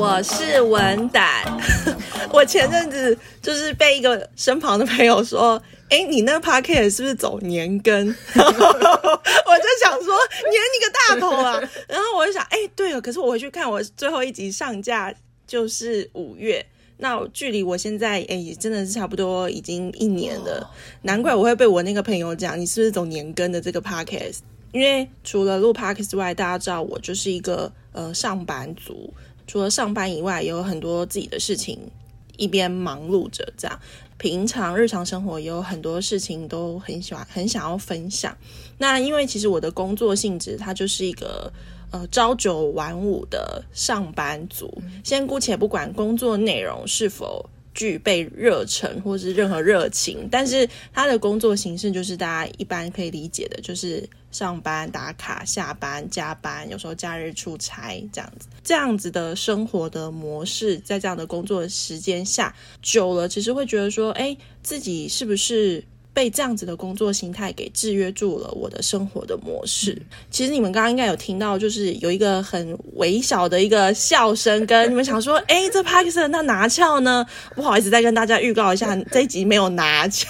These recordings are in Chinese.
我是文胆。我前阵子就是被一个身旁的朋友说：“哎、欸，你那个 podcast 是不是走年更？” 我就想说：“年你个大头啊！”然后我就想：“哎、欸，对了，可是我回去看我最后一集上架就是五月，那距离我现在哎、欸，真的是差不多已经一年了。难怪我会被我那个朋友讲，你是不是走年更的这个 podcast？因为除了录 podcast 之外，大家知道我就是一个呃上班族。”除了上班以外，也有很多自己的事情，一边忙碌着。这样，平常日常生活也有很多事情都很喜欢，很想要分享。那因为其实我的工作性质，它就是一个呃朝九晚五的上班族。先姑且不管工作内容是否具备热忱或是任何热情，但是他的工作形式就是大家一般可以理解的，就是。上班打卡，下班加班，有时候假日出差，这样子，这样子的生活的模式，在这样的工作时间下久了，其实会觉得说，哎，自己是不是？被这样子的工作形态给制约住了我的生活的模式。其实你们刚刚应该有听到，就是有一个很微小的一个笑声，跟你们想说，哎，这 Parkinson 那拿翘呢？不好意思，再跟大家预告一下，这一集没有拿翘。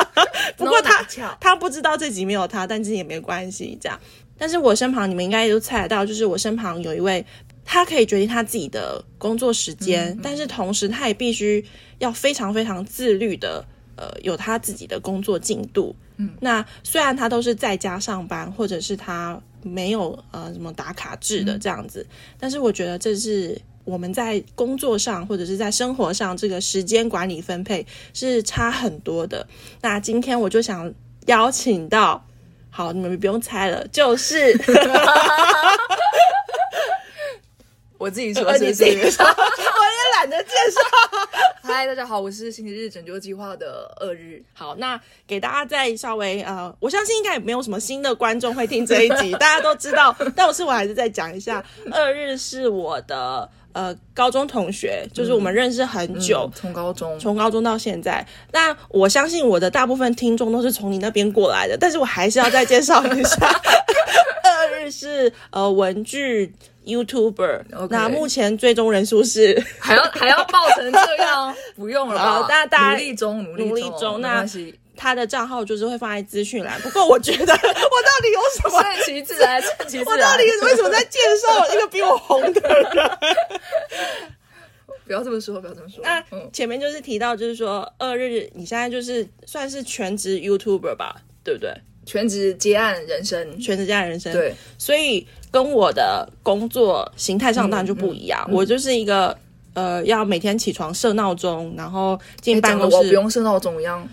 不过他他不知道这集没有他，但这也没关系。这样，但是我身旁你们应该都猜得到，就是我身旁有一位，他可以决定他自己的工作时间，嗯嗯，但是同时他也必须要非常非常自律的。呃，有他自己的工作进度，嗯，那虽然他都是在家上班，或者是他没有呃什么打卡制的这样子，嗯，但是我觉得这是我们在工作上或者是在生活上这个时间管理分配是差很多的。那今天我就想邀请到，好，你们不用猜了，就是。我自己说是自己，我也懒得介绍。嗨，大家好，我是星期日拯救计划的二日。好，那给大家再稍微呃，我相信应该也没有什么新的观众会听这一集，大家都知道。但我是我还是再讲一下，二日是我的呃高中同学，就是我们认识很久，从、嗯嗯、高中从高中到现在。那我相信我的大部分听众都是从你那边过来的，但是我还是要再介绍一下，二日是呃文具。YouTuber，okay. 那目前最终人数是还要 还要报成这样？不用了吧，大家大家努力中，努力中，努力中。那他的账号就是会放在资讯栏。不过我觉得 我到底有什么？顺其自然，顺其自然。我到底为什么在介绍一个比我红的人？不要这么说，不要这么说。那前面就是提到，就是说二日你现在就是算是全职 YouTuber 吧，对不对？全职接案人生，全职接案人生。对，所以跟我的工作形态上当然就不一样。嗯嗯、我就是一个呃，要每天起床设闹钟，然后进办公室。我不用设闹钟一样。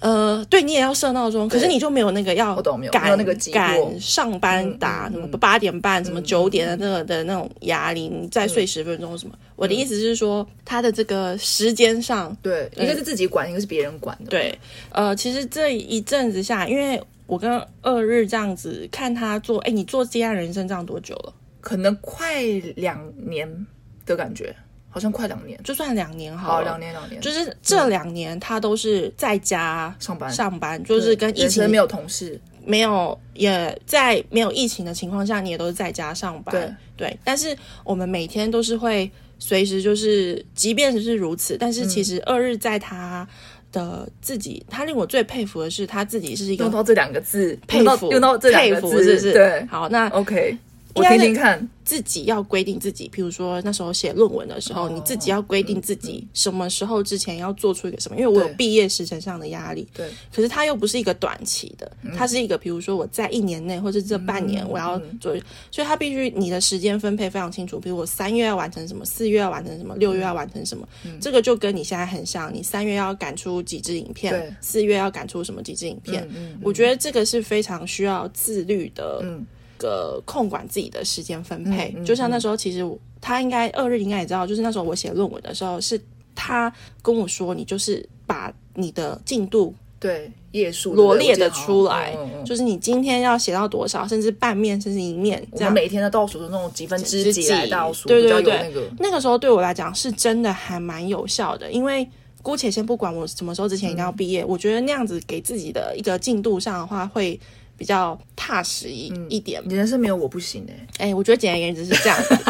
呃，对，你也要设闹钟，可是你就没有那个要赶那个赶上班打什么八点半、什么九点的那个的那种压力，你再睡十分钟什么？我的意思是说，他的这个时间上，对，一个是自己管，一个是别人管的。对，呃，其实这一阵子下，因为。我跟二日这样子看他做，哎，你做接案人生这样多久了？可能快两年的感觉，好像快两年，就算两年好了。好，两年两年，就是这两年他都是在家上班上班，嗯、就是跟疫情没有同事，没有也在没有疫情的情况下，你也都是在家上班。对对，但是我们每天都是会随时就是，即便是如此，但是其实二日在他。的自己，他令我最佩服的是他自己是一个用到这两个字，佩服用到这两个字，是不是？对，好，那 OK。我听听看，自己要规定自己，比如说那时候写论文的时候，哦、你自己要规定自己什么时候之前要做出一个什么，因为我有毕业时程上的压力。对，可是它又不是一个短期的，它是一个，比如说我在一年内或者这半年我要做，嗯、所以它必须你的时间分配非常清楚。比如我三月要完成什么，四月要完成什么，六月要完成什么，嗯、这个就跟你现在很像。你三月要赶出几支影片，四月要赶出什么几支影片，嗯嗯、我觉得这个是非常需要自律的。嗯个控管自己的时间分配，嗯嗯、就像那时候，其实他应该二日应该也知道，就是那时候我写论文的时候，是他跟我说，你就是把你的进度对页数罗列的出来，嗯嗯、就是你今天要写到多少，甚至半面，甚至一面，这样。每天的倒数的那种几分之几来倒数，对对对，那个。那个时候对我来讲是真的还蛮有效的，因为姑且先不管我什么时候之前一定要毕业，嗯、我觉得那样子给自己的一个进度上的话会。比较踏实一、嗯、一点。你人生没有我不行哎、欸，哎、欸，我觉得简而言之是这样子，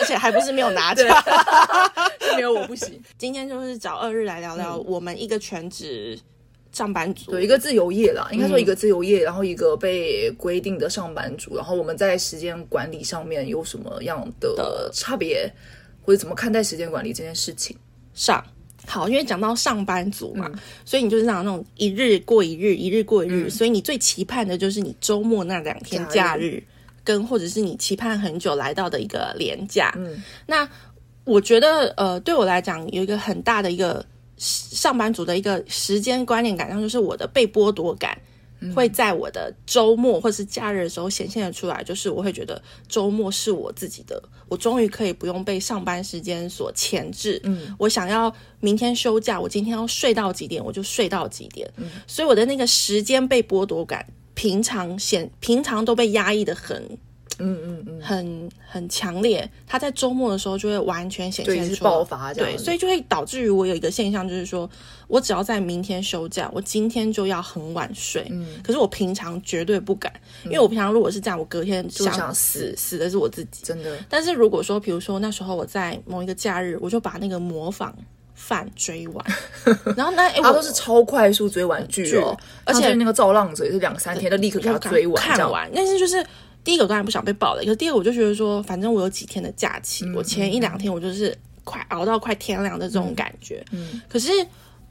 而且还不是没有拿奖，是没有我不行。今天就是找二日来聊聊我们一个全职上班族，对，一个自由业啦，应该说一个自由业，然后一个被规定的上班族，然后我们在时间管理上面有什么样的差别，或者怎么看待时间管理这件事情？上。好，因为讲到上班族嘛，嗯、所以你就是讲那种一日过一日，一日过一日，嗯、所以你最期盼的就是你周末那两天假日，跟或者是你期盼很久来到的一个连假。嗯，那我觉得呃，对我来讲有一个很大的一个上班族的一个时间观念感，上就是我的被剥夺感。会在我的周末或是假日的时候显现的出来，就是我会觉得周末是我自己的，我终于可以不用被上班时间所牵制。嗯，我想要明天休假，我今天要睡到几点，我就睡到几点。嗯，所以我的那个时间被剥夺感，平常显平常都被压抑的很。嗯嗯嗯，很很强烈，他在周末的时候就会完全显现出来，爆发，对，所以就会导致于我有一个现象，就是说我只要在明天休假，我今天就要很晚睡。嗯，可是我平常绝对不敢，因为我平常如果是这样，我隔天想，想死。死的是我自己，真的。但是如果说，比如说那时候我在某一个假日，我就把那个模仿犯追完，然后那哎，我都是超快速追完剧哦，而且那个造浪者也是两三天就立刻给他追完看完，但是就是。第一个当然不想被爆雷，可是第二个我就觉得说，反正我有几天的假期，嗯、我前一两天我就是快熬到快天亮的这种感觉。嗯，嗯可是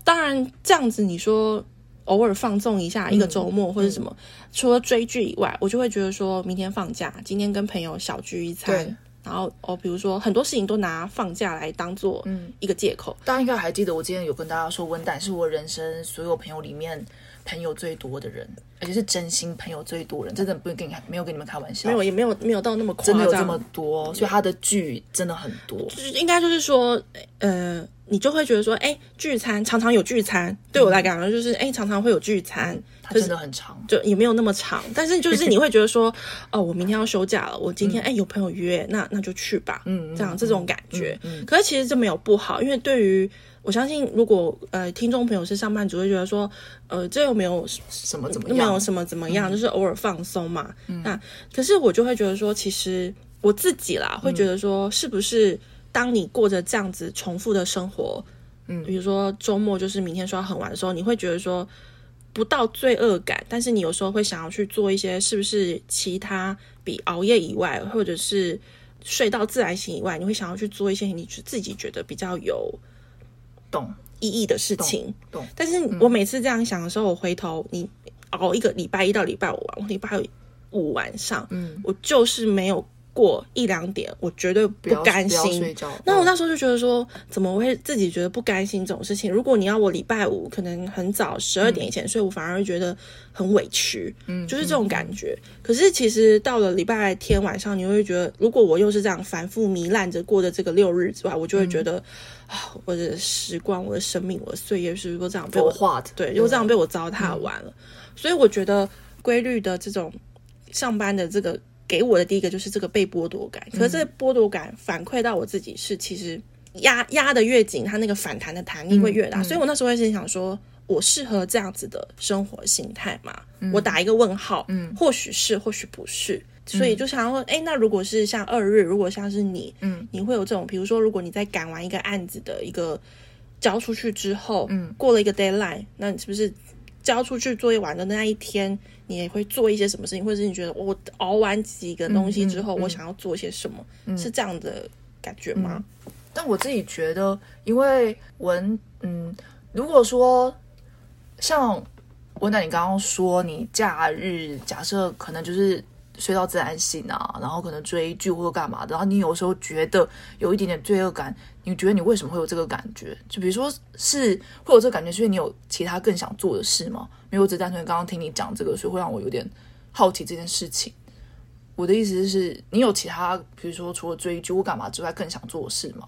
当然这样子，你说偶尔放纵一下一个周末或者什么，嗯、除了追剧以外，我就会觉得说明天放假，今天跟朋友小聚一餐，然后哦，比如说很多事情都拿放假来当做一个借口。大家应该还记得，我今天有跟大家说，温胆是我人生所有朋友里面。朋友最多的人，而且是真心朋友最多人，真的不会跟你没有跟你们开玩笑，没有也没有没有到那么夸张，真的有这么多，所以他的剧真的很多。就是应该就是说，呃，你就会觉得说，哎，聚餐常常有聚餐，对我来讲就是，哎，常常会有聚餐，它真的很长，就也没有那么长，但是就是 你会觉得说，哦，我明天要休假了，我今天哎有朋友约，那那就去吧，嗯，这样这种感觉，嗯，可是其实这没有不好，因为对于。我相信，如果呃听众朋友是上班族，会觉得说，呃，这又没有什么怎么样，没有什么怎么样，嗯、就是偶尔放松嘛。嗯、那可是我就会觉得说，其实我自己啦，会觉得说，是不是当你过着这样子重复的生活，嗯，比如说周末就是明天说要很晚的时候，你会觉得说不到罪恶感，但是你有时候会想要去做一些，是不是其他比熬夜以外，或者是睡到自然醒以外，你会想要去做一些你自己觉得比较有。懂意义的事情，懂。但是我每次这样想的时候，我回头你熬一个礼拜一到礼拜五晚，我礼拜五晚上，嗯，我就是没有过一两点，我绝对不甘心。那我那时候就觉得说，怎么会自己觉得不甘心这种事情？如果你要我礼拜五可能很早十二点以前睡，我反而会觉得很委屈，嗯，就是这种感觉。可是其实到了礼拜天晚上，你会觉得，如果我又是这样反复糜烂着过的这个六日之外，我就会觉得。我的时光，我的生命，我的岁月，是不是都这样被我画的？对，又这样被我糟蹋完了。嗯、所以我觉得规律的这种上班的这个给我的第一个就是这个被剥夺感。可是这个剥夺感反馈到我自己是，其实压压得越紧，它那个反弹的弹力会越大。嗯嗯、所以我那时候会心想说，我适合这样子的生活形态吗？嗯、我打一个问号。嗯，或许是，或许不是。所以就想要问，哎，那如果是像二日，如果像是你，嗯，你会有这种，比如说，如果你在赶完一个案子的一个交出去之后，嗯，过了一个 deadline，那你是不是交出去作业完的那一天，你也会做一些什么事情，或者是你觉得我熬完几个东西之后，我想要做些什么，嗯，是这样的感觉吗？但我自己觉得，因为文，嗯，如果说像文奶，你刚刚说你假日假设可能就是。睡到自然醒啊，然后可能追剧或者干嘛的，然后你有时候觉得有一点点罪恶感，你觉得你为什么会有这个感觉？就比如说是会有这个感觉，是因为你有其他更想做的事吗？没有，我只单纯刚刚听你讲这个，所以会让我有点好奇这件事情。我的意思是，你有其他，比如说除了追剧或干嘛之外，更想做的事吗？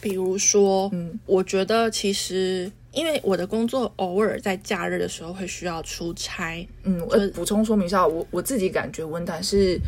比如说，嗯，我觉得其实。因为我的工作偶尔在假日的时候会需要出差，嗯，我补充说明一下，我我自己感觉温胆是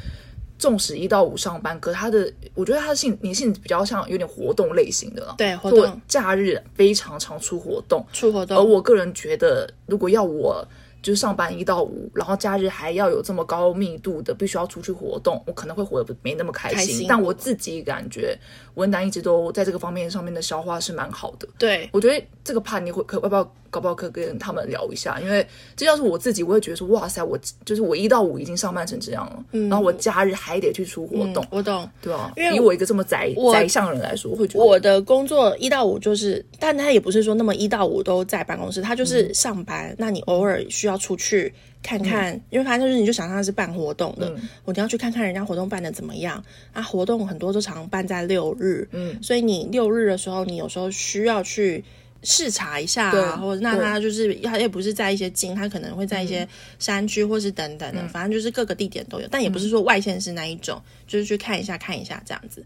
纵使一到五上班，可是他的我觉得他的性你性比较像有点活动类型的了，对，活动。假日非常常出活动，出活动。而我个人觉得，如果要我就是上班一到五，然后假日还要有这么高密度的，必须要出去活动，我可能会活得没那么开心。开心。但我自己感觉文丹一直都在这个方面上面的消化是蛮好的。对，我觉得这个怕你会可要不要搞不好可跟他们聊一下，因为这要是我自己，我会觉得说哇塞，我就是我一到五已经上班成这样了，嗯、然后我假日还得去出活动。嗯、我懂，对啊，因为以我一个这么宅我宅向人来说，我会觉得我的工作一到五就是，但他也不是说那么一到五都在办公室，他就是上班，嗯、那你偶尔需要出去。看看，嗯、因为反正就是你就想象是办活动的，嗯、我一定要去看看人家活动办的怎么样啊。活动很多都常办在六日，嗯，所以你六日的时候，你有时候需要去视察一下，啊，或者那他就是他也不是在一些近，他可能会在一些山区或是等等的，嗯、反正就是各个地点都有，但也不是说外县市那一种，嗯、就是去看一下看一下这样子。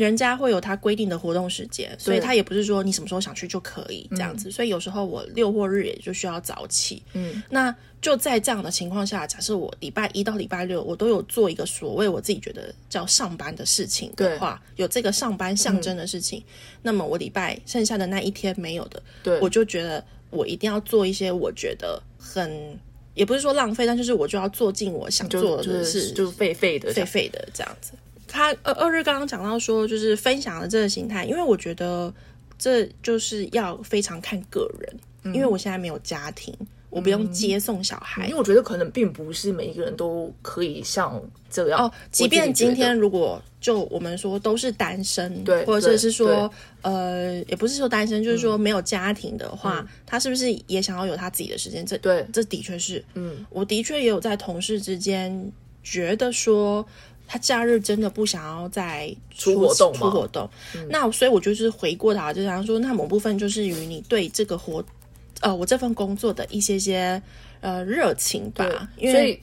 人家会有他规定的活动时间，所以他也不是说你什么时候想去就可以这样子。嗯、所以有时候我六或日也就需要早起。嗯，那就在这样的情况下，假设我礼拜一到礼拜六我都有做一个所谓我自己觉得叫上班的事情的话，有这个上班象征的事情，嗯、那么我礼拜剩下的那一天没有的，对，我就觉得我一定要做一些我觉得很也不是说浪费，但就是我就要做尽我想做的事，就是废废的废废的这样子。他二二日刚刚讲到说，就是分享的这个形态，因为我觉得这就是要非常看个人，嗯、因为我现在没有家庭，我不用接送小孩，嗯、因为我觉得可能并不是每一个人都可以像这样哦。即便今天如果就我们说都是单身，对，或者是说呃，也不是说单身，就是说没有家庭的话，嗯、他是不是也想要有他自己的时间？这对，这的确是，嗯，我的确也有在同事之间觉得说。他假日真的不想要再出，活动出活动，嗯、那所以我就是回过头，就想说，那某部分就是与你对这个活，呃，我这份工作的一些些呃热情吧。因为所以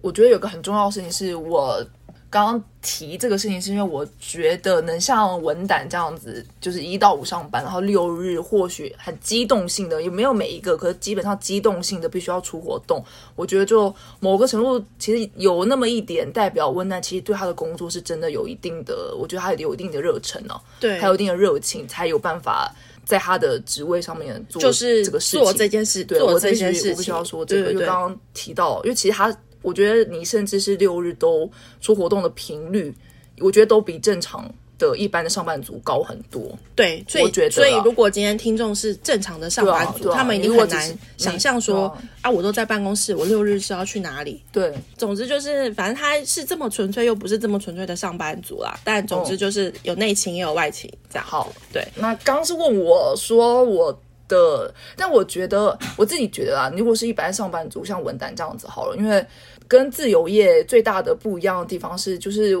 我觉得有个很重要的事情是我。刚刚提这个事情，是因为我觉得能像文胆这样子，就是一到五上班，然后六日或许很机动性的，也没有每一个，可是基本上机动性的必须要出活动。我觉得就某个程度，其实有那么一点代表温胆，其实对他的工作是真的有一定的，我觉得他有一定的热忱哦，对，还有一定的热情，才有办法在他的职位上面做就是这个事情，做这件事，对，做这件事，我不需要说这个，就刚刚提到，因为其实他。我觉得你甚至是六日都出活动的频率，我觉得都比正常的一般的上班族高很多。对，所以所以如果今天听众是正常的上班族，啊啊、他们一定很难想象说啊，啊，我都在办公室，我六日是要去哪里？对，总之就是，反正他是这么纯粹，又不是这么纯粹的上班族啦。但总之就是有内勤也有外勤，这样。好，对。那刚刚是问我说我。的，但我觉得我自己觉得啊，如果是一般上班族，像文丹这样子好了，因为跟自由业最大的不一样的地方是，就是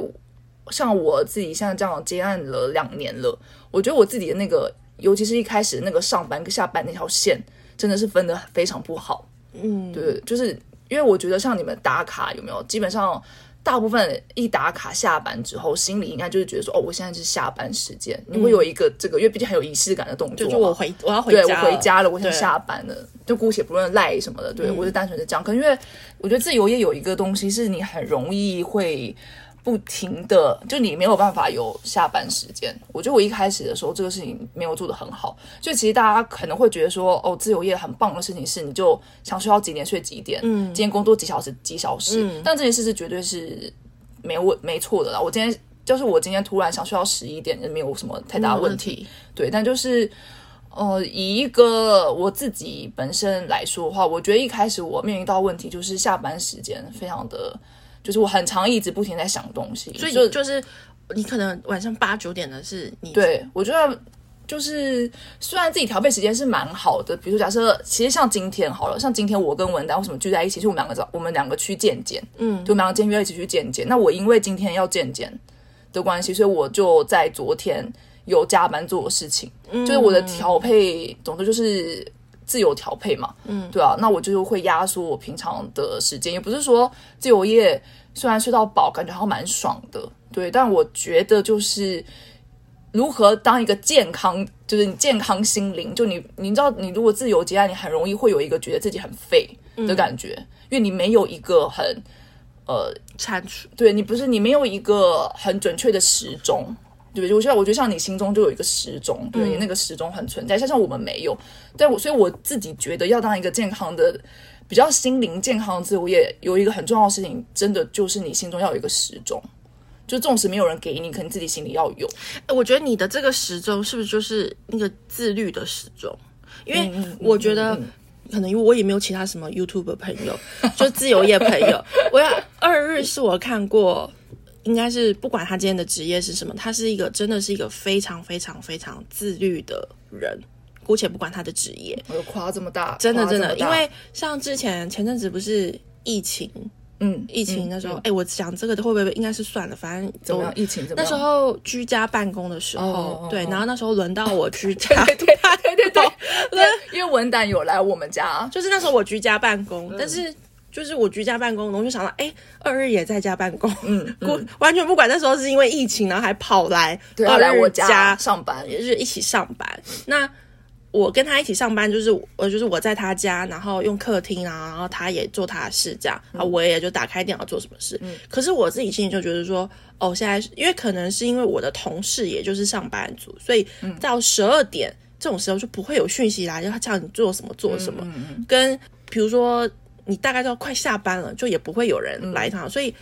像我自己现在这样接案了两年了，我觉得我自己的那个，尤其是一开始那个上班跟下班那条线，真的是分的非常不好。嗯，对，就是因为我觉得像你们打卡有没有，基本上。大部分一打卡下班之后，心里应该就是觉得说，哦，我现在是下班时间，你会有一个这个，因为毕竟很有仪式感的动作。就我回，我要回家，对，我回家了，我想下班了，就姑且不论赖什么的，对、嗯、我就单纯的这样。可能因为我觉得自由业有一个东西是你很容易会。不停的，就你没有办法有下班时间。我觉得我一开始的时候，这个事情没有做得很好。就其实大家可能会觉得说，哦，自由业很棒的事情是，你就想睡到几点睡几点，嗯，今天工作几小时几小时。嗯，但这件事是绝对是没有没错的啦。我今天就是我今天突然想睡到十一点，也没有什么太大问题。嗯，对，但就是呃，以一个我自己本身来说的话，我觉得一开始我面临到问题就是下班时间非常的。就是我很常一直不停在想东西，所以就就是你可能晚上八九点的是你对我觉得就是虽然自己调配时间是蛮好的，比如说假设其实像今天好了，像今天我跟文丹为什么聚在一起？是我们两个找我们两个去见见，嗯，就我们两个今天约一起去见见。那我因为今天要见见的关系，所以我就在昨天有加班做的事情，嗯，就是我的调配，总之就是。自由调配嘛，嗯，对啊，那我就会压缩我平常的时间，也不是说自由业虽然睡到饱，感觉好像蛮爽的，对，但我觉得就是如何当一个健康，就是你健康心灵，就你你知道，你如果自由接案，你很容易会有一个觉得自己很废的感觉，嗯、因为你没有一个很呃产出，对你不是你没有一个很准确的时钟。对，我觉得，我觉得像你心中就有一个时钟，对，你那个时钟很存在，像像我们没有。但我所以我自己觉得，要当一个健康的比较心灵健康的自由业，有一个很重要的事情，真的就是你心中要有一个时钟，就纵使没有人给你，可能自己心里要有。我觉得你的这个时钟是不是就是那个自律的时钟？因为我觉得可能因为我也没有其他什么 YouTube 朋友，就自由业朋友。我要二日是我看过，应该是不管他今天的职业是什么，他是一个真的是一个非常非常非常自律的人。姑且不管他的职业，我夸这么大，真的真的，因为像之前前阵子不是疫情，嗯，疫情那时候，哎、嗯嗯欸，我想这个会不会应该是算了，反正怎么样，疫情怎么样？那时候居家办公的时候，哦哦、对，然后那时候轮到我居 家，对对对对对，对，对，因为文胆有来我们家，就是那时候我居家办公，嗯、但是就是我居家办公，我就想到，哎、欸，二日也在家办公，嗯，嗯完全不管那时候是因为疫情，然后还跑来二来我家上班，也是一起上班，那。我跟他一起上班，就是我就是我在他家，然后用客厅啊，然后他也做他的事，这样啊，嗯、我也就打开电脑做什么事。嗯、可是我自己心里就觉得说，哦，现在因为可能是因为我的同事也就是上班族，所以到十二点这种时候就不会有讯息来，就他叫你做什么做什么。嗯嗯嗯、跟比如说你大概都要快下班了，就也不会有人来一趟。嗯、所以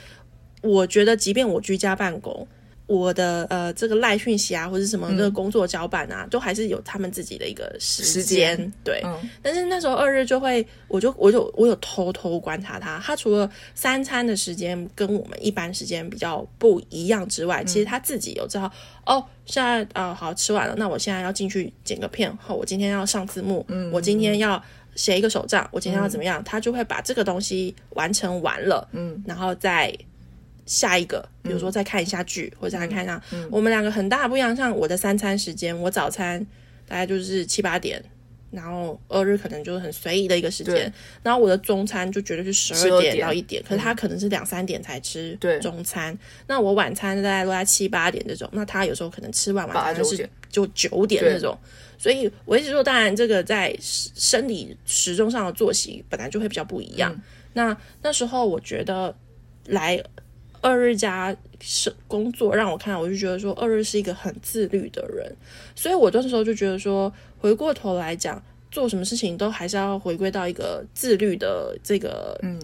我觉得，即便我居家办公。我的呃，这个赖讯息啊，或者什么这个工作交办啊，嗯、都还是有他们自己的一个时间，时间对。嗯、但是那时候二日就会，我就我就我有偷偷观察他，他除了三餐的时间跟我们一般时间比较不一样之外，嗯、其实他自己有知道哦，现在啊、呃、好吃完了，那我现在要进去剪个片，后我今天要上字幕，嗯，我今天要写一个手账，我今天要怎么样，嗯、他就会把这个东西完成完了，嗯，然后再。下一个，比如说再看一下剧，嗯、或者再看一下，嗯、我们两个很大不一样。像我的三餐时间，我早餐大概就是七八点，然后二日可能就是很随意的一个时间。然后我的中餐就绝对是十二点到一点，点可是他可能是两三点才吃中餐。对那我晚餐大概都在七八点这种，那他有时候可能吃完晚餐是就九点那种。所以我一直说，当然这个在生理时钟上的作息本来就会比较不一样。嗯、那那时候我觉得来。二日家是工作，让我看，我就觉得说，二日是一个很自律的人，所以我那时候就觉得说，回过头来讲，做什么事情都还是要回归到一个自律的这个嗯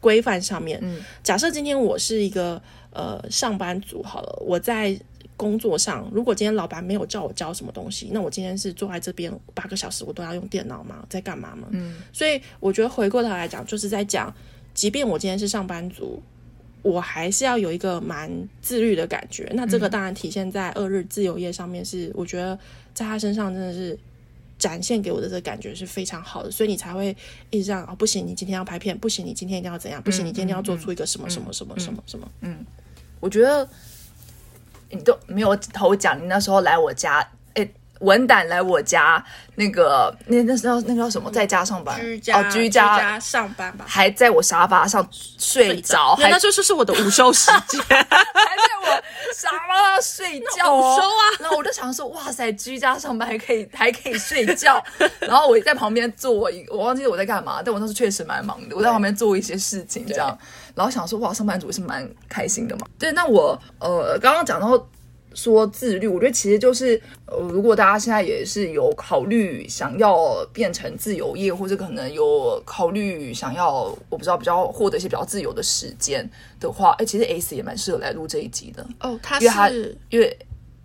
规范上面。嗯，假设今天我是一个呃上班族好了，我在工作上，如果今天老板没有叫我教什么东西，那我今天是坐在这边八个小时，我都要用电脑吗？在干嘛吗？嗯，所以我觉得回过头来讲，就是在讲，即便我今天是上班族。我还是要有一个蛮自律的感觉，那这个当然体现在二日自由业上面是，是、嗯、我觉得在他身上真的是展现给我的这个感觉是非常好的，所以你才会一直这样哦，不行，你今天要拍片，不行，你今天一定要怎样，不行，你今天要做出一个什么什么什么什么什么，嗯，我觉得你都没有头奖，你那时候来我家，诶文胆来我家，那个那那时候那个叫什么，在家上班，居家哦，居家，上班吧，还在我沙发上睡着，那就是是我的午休时间，还在我沙发上睡觉，午休啊，然后我就想说，哇塞，居家上班还可以还可以睡觉，然后我在旁边做一个，我忘记我在干嘛，但我那时候确实蛮忙的，我在旁边做一些事情这样，然后想说，哇，上班族也是蛮开心的嘛，对，那我呃刚刚讲到。说自律，我觉得其实就是，呃，如果大家现在也是有考虑想要变成自由业，或者可能有考虑想要，我不知道比较获得一些比较自由的时间的话，哎，其实 S 也蛮适合来录这一集的哦。他是因为他因为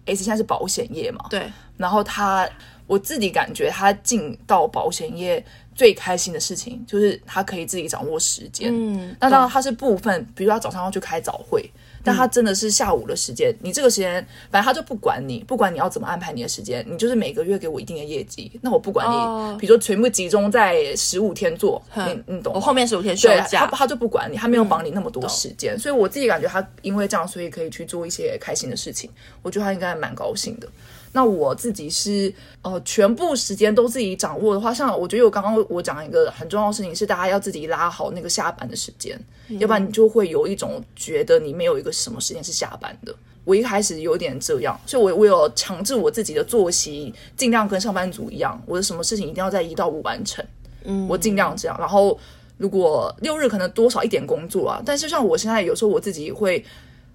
S 现在是保险业嘛，对。然后他我自己感觉他进到保险业最开心的事情就是他可以自己掌握时间。嗯，那当然他是部分，比如他早上要去开早会。但他真的是下午的时间，嗯、你这个时间，反正他就不管你，不管你要怎么安排你的时间，你就是每个月给我一定的业绩，那我不管你，哦、比如说全部集中在十五天做，嗯、你你懂？我后面十五天休假，他他就不管你，他没有绑你那么多时间，嗯、所以我自己感觉他因为这样，所以可以去做一些开心的事情，我觉得他应该蛮高兴的。那我自己是呃，全部时间都自己掌握的话，像我觉得我刚刚我讲一个很重要的事情是，大家要自己拉好那个下班的时间，嗯、要不然你就会有一种觉得你没有一个什么时间是下班的。我一开始有点这样，所以我我有强制我自己的作息，尽量跟上班族一样，我的什么事情一定要在一到五完成，嗯，我尽量这样。然后如果六日可能多少一点工作啊，但是像我现在有时候我自己会。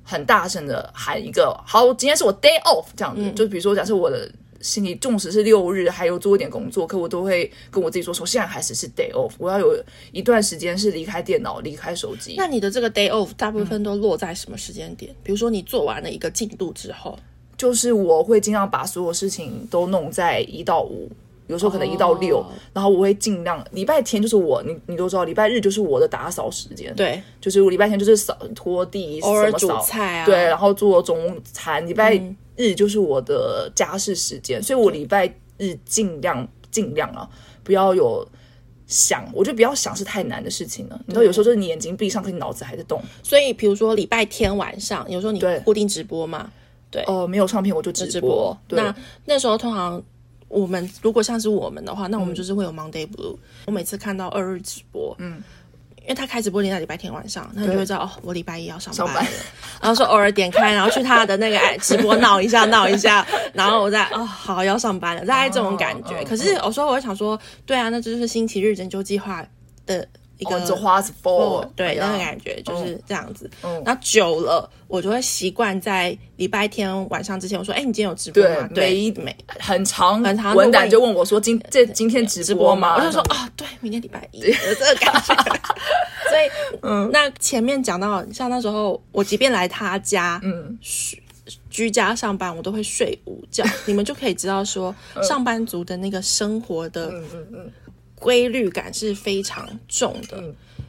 很大声的喊一个好，今天是我 day off 这样子，嗯、就比如说假设我的心里，纵使是六日还有做一点工作，可我都会跟我自己说，说现在开始是 day off，我要有一段时间是离开电脑、离开手机。那你的这个 day off 大部分都落在什么时间点？嗯、比如说你做完了一个进度之后，就是我会尽量把所有事情都弄在一到五。有时候可能一到六，oh. 然后我会尽量礼拜天就是我，你你都知道，礼拜日就是我的打扫时间。对，就是我礼拜天就是扫拖地，偶尔煮菜啊，对，然后做中餐。礼拜日就是我的家事时间，嗯、所以我礼拜日尽量尽量啊，不要有想，我觉得不要想是太难的事情了。你知道，有时候就是你眼睛闭上，可你脑子还在动。所以，比如说礼拜天晚上，有时候你固定直播嘛？对，哦、呃，没有唱片我就直播。直播对那那时候通常。我们如果像是我们的话，那我们就是会有 Monday Blue。我每次看到二日直播，嗯，因为他开直播点在礼拜天晚上，那你就会知道哦，我礼拜一要上班了。然后说偶尔点开，然后去他的那个 直播闹一下，闹一下，然后我再哦，好要上班了，大概这种感觉。可是有时候我会想说，对啊，那这就是星期日拯救计划的。一个做花子 for 对那个感觉就是这样子，然后久了我就会习惯在礼拜天晚上之前，我说：“哎，你今天有直播吗？”对，没很长很长，文胆就问我说：“今这今天直播吗？”我就说：“啊，对，明天礼拜一。”有这个感觉。所以，嗯，那前面讲到，像那时候我即便来他家，嗯，居家上班，我都会睡午觉。你们就可以知道说，上班族的那个生活的，嗯嗯嗯。规律感是非常重的。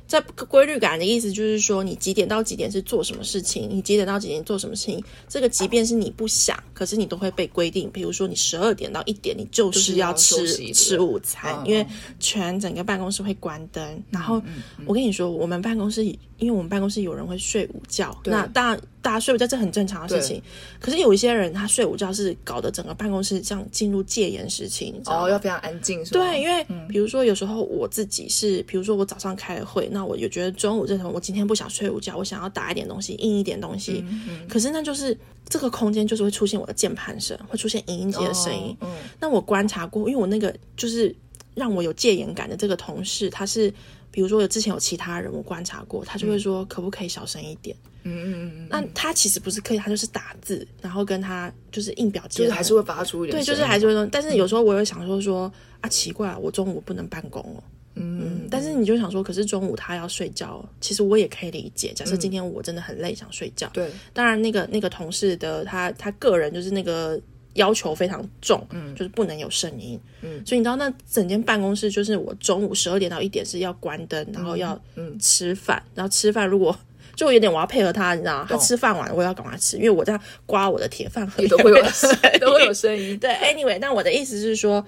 这规律感的意思就是说，你几点到几点是做什么事情，你几点到几点做什么事情，这个即便是你不想，可是你都会被规定。比如说，你十二点到一点，你就是要吃要吃午餐，嗯、因为全整个办公室会关灯。嗯、然后我跟你说，我们办公室，因为我们办公室有人会睡午觉，那大家大家睡午觉这很正常的事情。可是有一些人他睡午觉是搞得整个办公室像进入戒严时期，哦，要非常安静，对，因为比如说有时候我自己是，比如说我早上开了会。那我就觉得中午这种，我今天不想睡午觉，我想要打一点东西，硬一点东西。嗯嗯、可是那就是这个空间，就是会出现我的键盘声，会出现影音机的声音。哦嗯、那我观察过，因为我那个就是让我有戒严感的这个同事，他是比如说有之前有其他人我观察过，他就会说可不可以小声一点？嗯嗯嗯。嗯，那他其实不是刻意，他就是打字，然后跟他就是印表机，就是还是会发出一点。对，就是还是会说。但是有时候我会想说说啊，奇怪，我中午不能办公哦。嗯，但是你就想说，可是中午他要睡觉，其实我也可以理解。假设今天我真的很累，想睡觉。对，当然那个那个同事的他他个人就是那个要求非常重，嗯，就是不能有声音，嗯，所以你知道那整间办公室就是我中午十二点到一点是要关灯，然后要嗯吃饭，然后吃饭如果就有点我要配合他，你知道吗？他吃饭完我要赶快吃，因为我这样刮我的铁饭盒 都会有声音，都会有声音。对，anyway，那我的意思是说。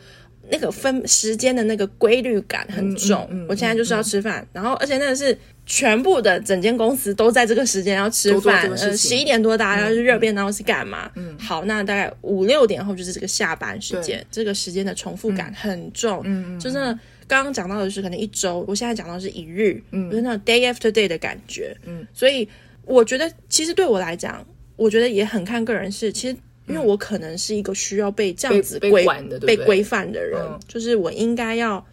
那个分时间的那个规律感很重，嗯嗯嗯、我现在就是要吃饭，然后而且那个是全部的整间公司都在这个时间要吃饭，呃，十一点多大家要去热便当是干嘛？嗯，好，那大概五六点后就是这个下班时间，对。这个时间的重复感很重，嗯，就是刚刚讲到的是可能一周，我现在讲到的是一日，嗯，就是那种 day after day 的感觉，嗯，所以我觉得其实对我来讲，我觉得也很看个人是，其实。因为我可能是一个需要被这样子规被规范的人，就是我应该要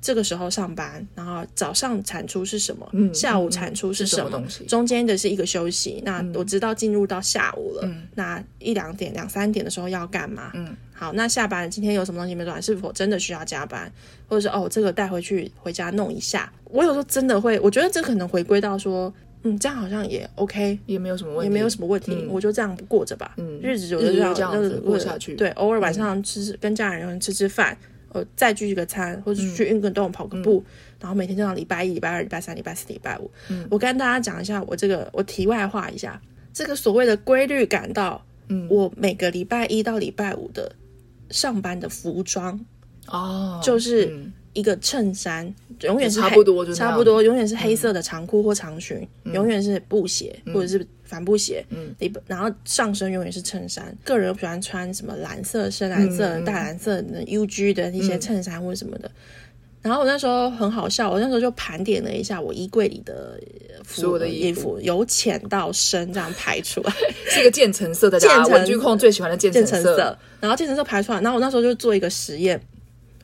这个时候上班，然后早上产出是什么，下午产出是什么东西，中间的是一个休息。那我知道进入到下午了，那一两点、两三点的时候要干嘛？嗯，好，那下班今天有什么东西没做完？是否真的需要加班？或者是哦，这个带回去回家弄一下？我有时候真的会，我觉得这可能回归到说。嗯，这样好像也 OK，也没有什么问题，也没有什么问题，嗯、我就这样过着吧。嗯，日子就这样这样子过下去。对，偶尔晚上吃跟家人吃吃饭，呃，再聚一个餐，或者去运个动、跑个步，嗯、然后每天这样礼拜一、礼拜二、礼拜三、礼拜四、礼拜五。嗯，我跟大家讲一下，我这个我题外话一下，这个所谓的规律感到，嗯，我每个礼拜一到礼拜五的上班的服装哦，就是。嗯一个衬衫永远是，差不多，差不多永远是黑色的长裤或长裙，永远是布鞋或者是帆布鞋。嗯，然后上身永远是衬衫。个人喜欢穿什么蓝色、深蓝色、大蓝色的 UG 的一些衬衫或者什么的。然后我那时候很好笑，我那时候就盘点了一下我衣柜里的所有的衣服，由浅到深这样排出来，是一个渐层色的，渐层文具控最喜欢的渐层色。然后渐层色排出来，然后我那时候就做一个实验。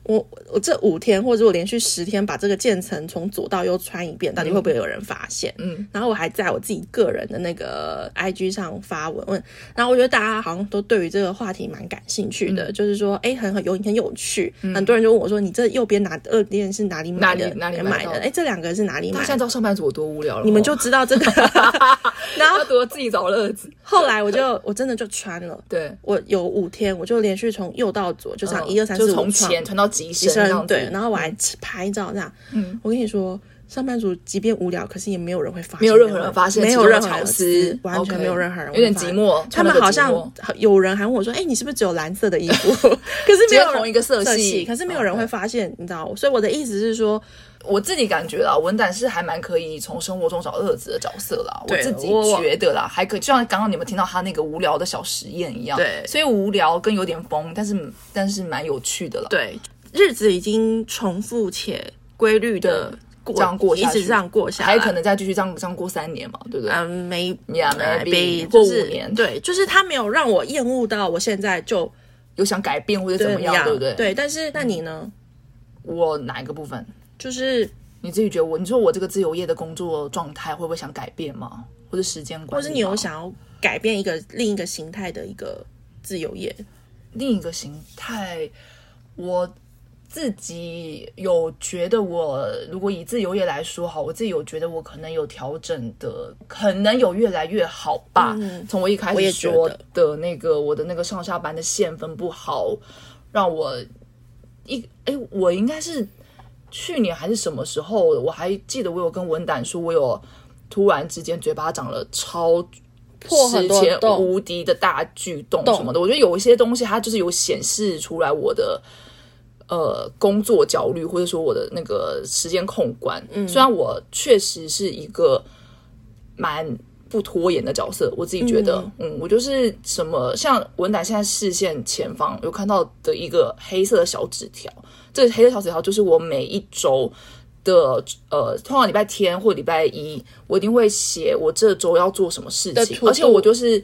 我我这五天或者我连续十天把这个渐层从左到右穿一遍，到底会不会有人发现？嗯，然后我还在我自己个人的那个 IG 上发文问，然后我觉得大家好像都对于这个话题蛮感兴趣的，嗯、就是说，哎，很很有很有趣，嗯、很多人就问我说，你这右边哪二链是哪里买的？哪里，哪里买的？哎，这两个是哪里买的？现在知道上班族有多无聊了，你们就知道这个，然后多自己找乐子。后来我就我真的就穿了，对我有五天，我就连续从右到左，就这样一二三四五，从前穿到。极深，对，然后我还拍照这样。嗯，我跟你说，上班族即便无聊，可是也没有人会发现，没有任何人发现，没有任何潮丝，完全没有任何人，有点寂寞。他们好像有人还问我说：“哎，你是不是只有蓝色的衣服？” 可是没有同一个色系，可是没有人会发现，你知道？所以我的意思是说，我自己感觉啦，文胆是还蛮可以从生活中找乐子的角色啦。我自己觉得啦，还可以，就像刚刚你们听到他那个无聊的小实验一样。对，所以无聊跟有点疯，但是但是蛮有趣的啦。对。日子已经重复且规律的过这样过下去，一直这样过下来，还可能再继续这样这样过三年嘛，对不对？嗯，没呀，maybe 过五年，对，就是他没有让我厌恶到我现在就有想改变或者怎么样，对不对？对，但是那你呢？我哪一个部分？就是你自己觉得我，你说我这个自由业的工作状态会不会想改变吗？或者时间观，或是你有想要改变一个另一个形态的一个自由业？另一个形态，我。自己有觉得，我如果以自由业来说，哈，我自己有觉得我可能有调整的，可能有越来越好吧。嗯、从我一开始说的那个，我，我的那个上下班的线分不好，让我一哎，我应该是去年还是什么时候，我还记得我有跟文胆说，我有突然之间嘴巴长了超 破很多前无敌的大巨洞什么的。我觉得有一些东西，它就是有显示出来我的。呃，工作焦虑，或者说我的那个时间控管，嗯，虽然我确实是一个蛮不拖延的角色，我自己觉得，嗯，嗯，我就是什么，像文胆现在视线前方有看到的一个黑色的小纸条，这个黑色小纸条就是我每一周的，呃，通常礼拜天或礼拜一，我一定会写我这周要做什么事情，而且我就是。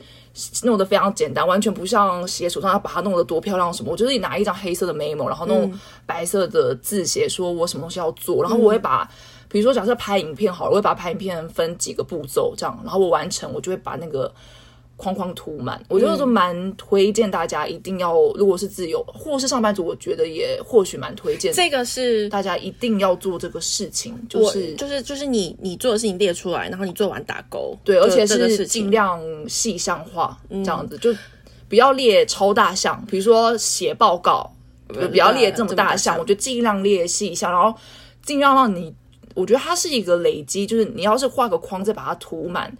弄得非常简单，完全不像写手上要把它弄得多漂亮什么。我就是拿一张黑色的 memo，然后弄白色的字写，说我什么东西要做。然后我会把，嗯、比如说假设拍影片好了，我会把拍影片分几个步骤这样，然后我完成，我就会把那个。框框涂满，我觉得说蛮推荐大家一定要，如果是自由或是上班族，我觉得也或许蛮推荐。这个是大家一定要做这个事情，就是就是就是你你做的事情列出来，然后你做完打勾，对，而且是尽量细项化这样子，嗯、就不要列超大项，比如说写报告，不要列这么大项，我觉得尽量列细项，然后尽量让你，我觉得它是一个累积，就是你要是画个框再把它涂满。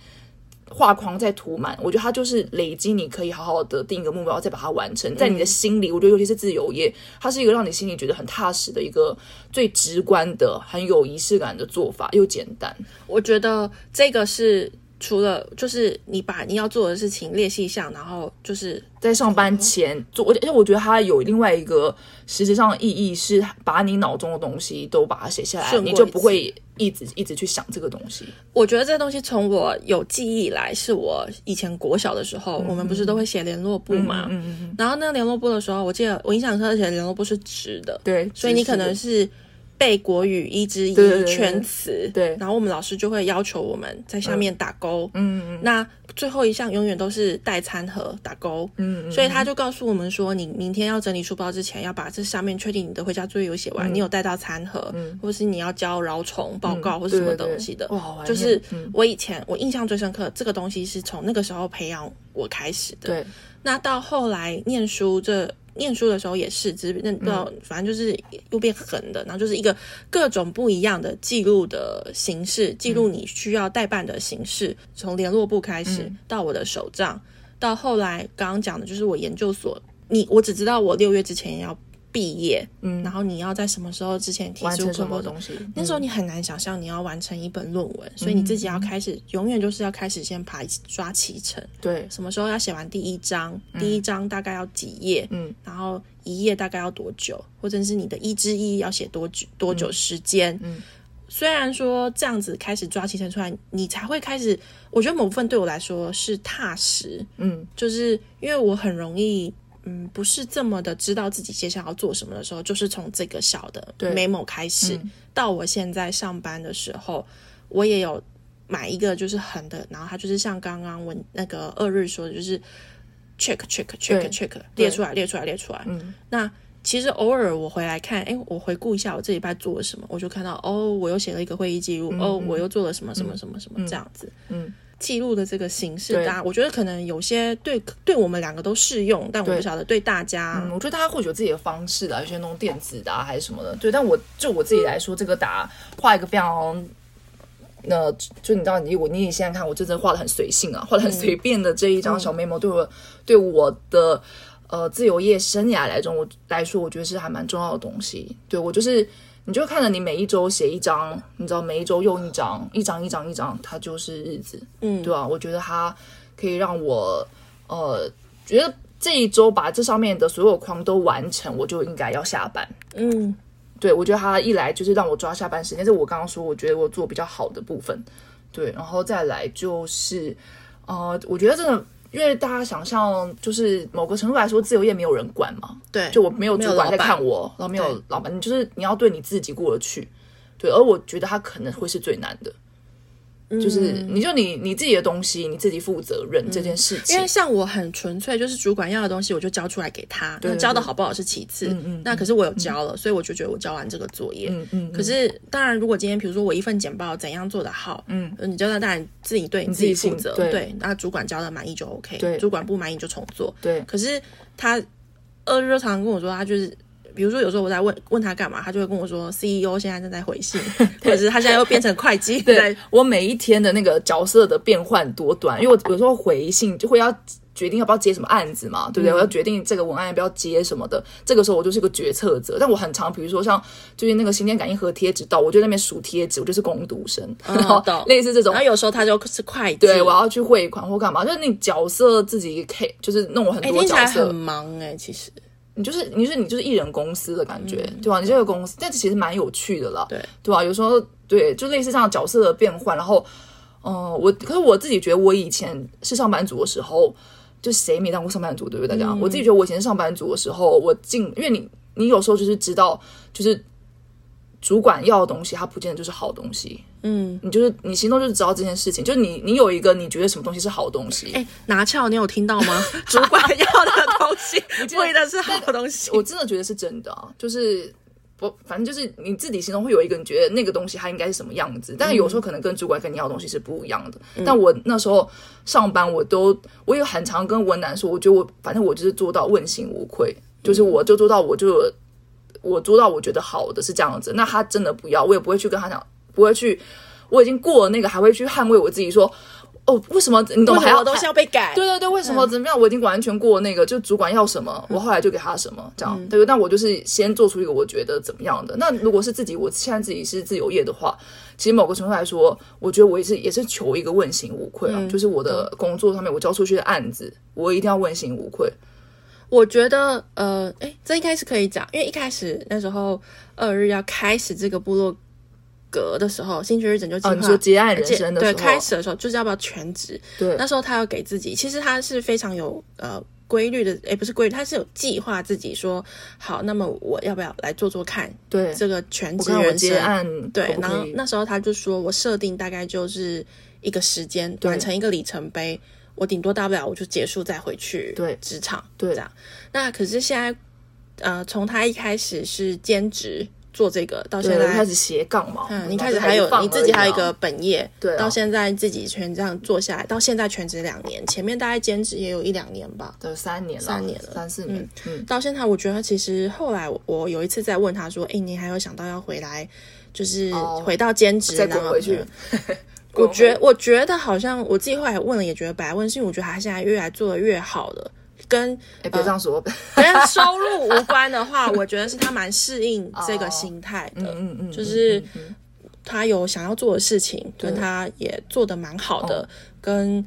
画框再涂满，我觉得它就是累积，你可以好好的定一个目标，再把它完成。在你的心里，我觉得尤其是自由业，它是一个让你心里觉得很踏实的一个最直观的、很有仪式感的做法，又简单。我觉得这个是。除了就是你把你要做的事情列细项，然后就是在上班前做，而且我觉得它有另外一个实质上的意义是把你脑中的东西都把它写下来，你就不会一直一直去想这个东西。我觉得这个东西从我有记忆以来，是我以前国小的时候，嗯、我们不是都会写联络簿嘛，嗯嗯嗯，然后那个联络簿的时候，我记得我印象中，而且联络簿是直的，对，所以你可能是。背国语一之一圈词，对，然后我们老师就会要求我们在下面打勾，嗯嗯，那最后一项永远都是带餐盒打勾，嗯，所以他就告诉我们说，你明天要整理书包之前，要把这上面确定你的回家作业有写完，你有带到餐盒，嗯，或是你要交饶虫报告或是什么东西的，哇，就是我以前我印象最深刻，这个东西是从那个时候培养我开始的，对，那到后来念书这。念书的时候也是，只是那不知道，反正就是又变横的，然后就是一个各种不一样的记录的形式，记录你需要代办的形式，从联络部开始到我的手账，到后来刚刚讲的就是我研究所，你我只知道我六月之前要。毕业，嗯，然后你要在什么时候之前提出什么东西？那时候你很难想象你要完成一本论文，所以你自己要开始，永远就是要开始先排抓起程。对，什么时候要写完第一章？第一章大概要几页？嗯，然后一页大概要多久？或者是你的一之一要写多久？多久时间？嗯，虽然说这样子开始抓起程出来，你才会开始。我觉得某部分对我来说是踏实，嗯，就是因为我很容易。嗯不是这么的知道自己接下来要做什么的时候，就是从这个小的 memo 开始，嗯、到我现在上班的时候，我也有买一个就是横的，然后它就是像刚刚我那个二日说的，就是 check check check check 列出来列出来列出来。嗯，那其实偶尔我回来看，哎，我回顾一下我这礼拜做了什么，我就看到哦，我又写了一个会议记录，嗯、哦，我又做了什么什么什么什么、嗯、这样子，嗯。记录的这个形式，大家我觉得可能有些对对我们两个都适用，但我不晓得对大家。嗯，我觉得大家或许有自己的方式的，有些弄电子的啊，还是什么的。对，但我就我自己来说，这个打画一个非常，那就你知道，你我你你现在看，我真的画的很随性啊，画的很随便的这一张小 memo，对我、嗯、对我的呃自由业生涯来中，我来说，我觉得是还蛮重要的东西。对我就是。你就看着你每一周写一张，你知道每一周用一张，一张一张一张，它就是日子，嗯，对吧？我觉得它可以让我，呃，觉得这一周把这上面的所有框都完成，我就应该要下班，嗯，对，我觉得它一来就是让我抓下班时间，这是我刚刚说我觉得我做比较好的部分，对，然后再来就是，呃，我觉得真的。因为大家想象，就是某个程度来说，自由业没有人管嘛。对，就我没有主管在看我，然后没有老板，你就是你要对你自己过得去。对，而我觉得他可能会是最难的。就是你就你你自己的东西，你自己负责任这件事情。因为像我很纯粹，就是主管要的东西，我就交出来给他。那交的好不好是其次。那可是我有交了，所以我就觉得我交完这个作业。嗯嗯。可是当然，如果今天比如说我一份简报怎样做的好，嗯，你交代当然自己对你自己负责。对。那主管交的满意就 OK。对。主管不满意就重做。对。可是他二日常常跟我说，他就是。比如说，有时候我在问问他干嘛，他就会跟我说：“CEO 现在正在回信，或者是他现在又变成会计。”对，我每一天的那个角色的变换多短，因为我有时候回信就会要决定要不要接什么案子嘛，对不对？嗯、我要决定这个文案要不要接什么的，这个时候我就是个决策者。但我很常，比如说像最近那个心电感应盒贴纸到，我就在那边数贴纸，我就是工读生，嗯、然后类似这种。然后有时候他就是会计，对，我要去汇款或干嘛，就是那角色自己可以就是弄了很多角色，欸、很忙哎、欸，其实。你就是，你就是，你就是艺人公司的感觉，嗯、对吧？你这个公司，但其实蛮有趣的啦，对对吧？有时候，对，就类似这样角色的变换。然后，嗯、呃，我可是我自己觉得，我以前是上班族的时候，就谁没当过上班族，对不对？大家、嗯，我自己觉得，我以前是上班族的时候，我进，因为你，你有时候就是知道，就是。主管要的东西，它不见得就是好东西。嗯，你就是你心中就是知道这件事情，就是你你有一个你觉得什么东西是好东西。哎，拿翘，你有听到吗？主管要的东西，不见得是好东西。我真的觉得是真的啊，就是不，反正就是你自己心中会有一个你觉得那个东西它应该是什么样子，但是有时候可能跟主管跟你要的东西是不一样的。嗯、但我那时候上班，我都我有很常跟文男说，我觉得我反正我就是做到问心无愧，就是我就做到我就。我做到我觉得好的是这样子，那他真的不要，我也不会去跟他讲，不会去，我已经过了那个，还会去捍卫我自己，说，哦，为什么你懂还要东西要被改？对对对，为什么怎么样？我已经完全过了那个，就主管要什么，我后来就给他什么，这样，对不对？那我就是先做出一个我觉得怎么样的。那如果是自己，我现在自己是自由业的话，其实某个程度来说，我觉得我也是也是求一个问心无愧啊，就是我的工作上面我交出去的案子，我一定要问心无愧。我觉得，呃，哎，这应该是可以讲，因为一开始那时候二日要开始这个部落格的时候，兴趣日拯救计划，就结案人生的，对，开始的时候就是要不要全职？对，那时候他要给自己，其实他是非常有呃规律的，哎，不是规律，他是有计划自己说好，那么我要不要来做做看？对，这个全职人生，结案，对，然后那时候他就说我设定大概就是一个时间，完成一个里程碑。我顶多大不了我就结束再回去对职场对这样，那可是现在呃从他一开始是兼职做这个到现在开始斜杠嘛，嗯，你开始还有你自己还有一个本业对，到现在自己全这样做下来，到现在全职两年，前面大概兼职也有一两年吧，对，三年了，三年了，三四年，嗯，到现在我觉得其实后来我有一次在问他说，哎，你还有想到要回来，就是回到兼职再滚回去。我觉我觉得好像我自己后来问了，也觉得白问，是因为我觉得他现在越来做的越好了，跟哎别这样说，跟收入无关的话，我觉得是他蛮适应这个心态的，嗯嗯嗯，就是他有想要做的事情，跟他也做的蛮好的，跟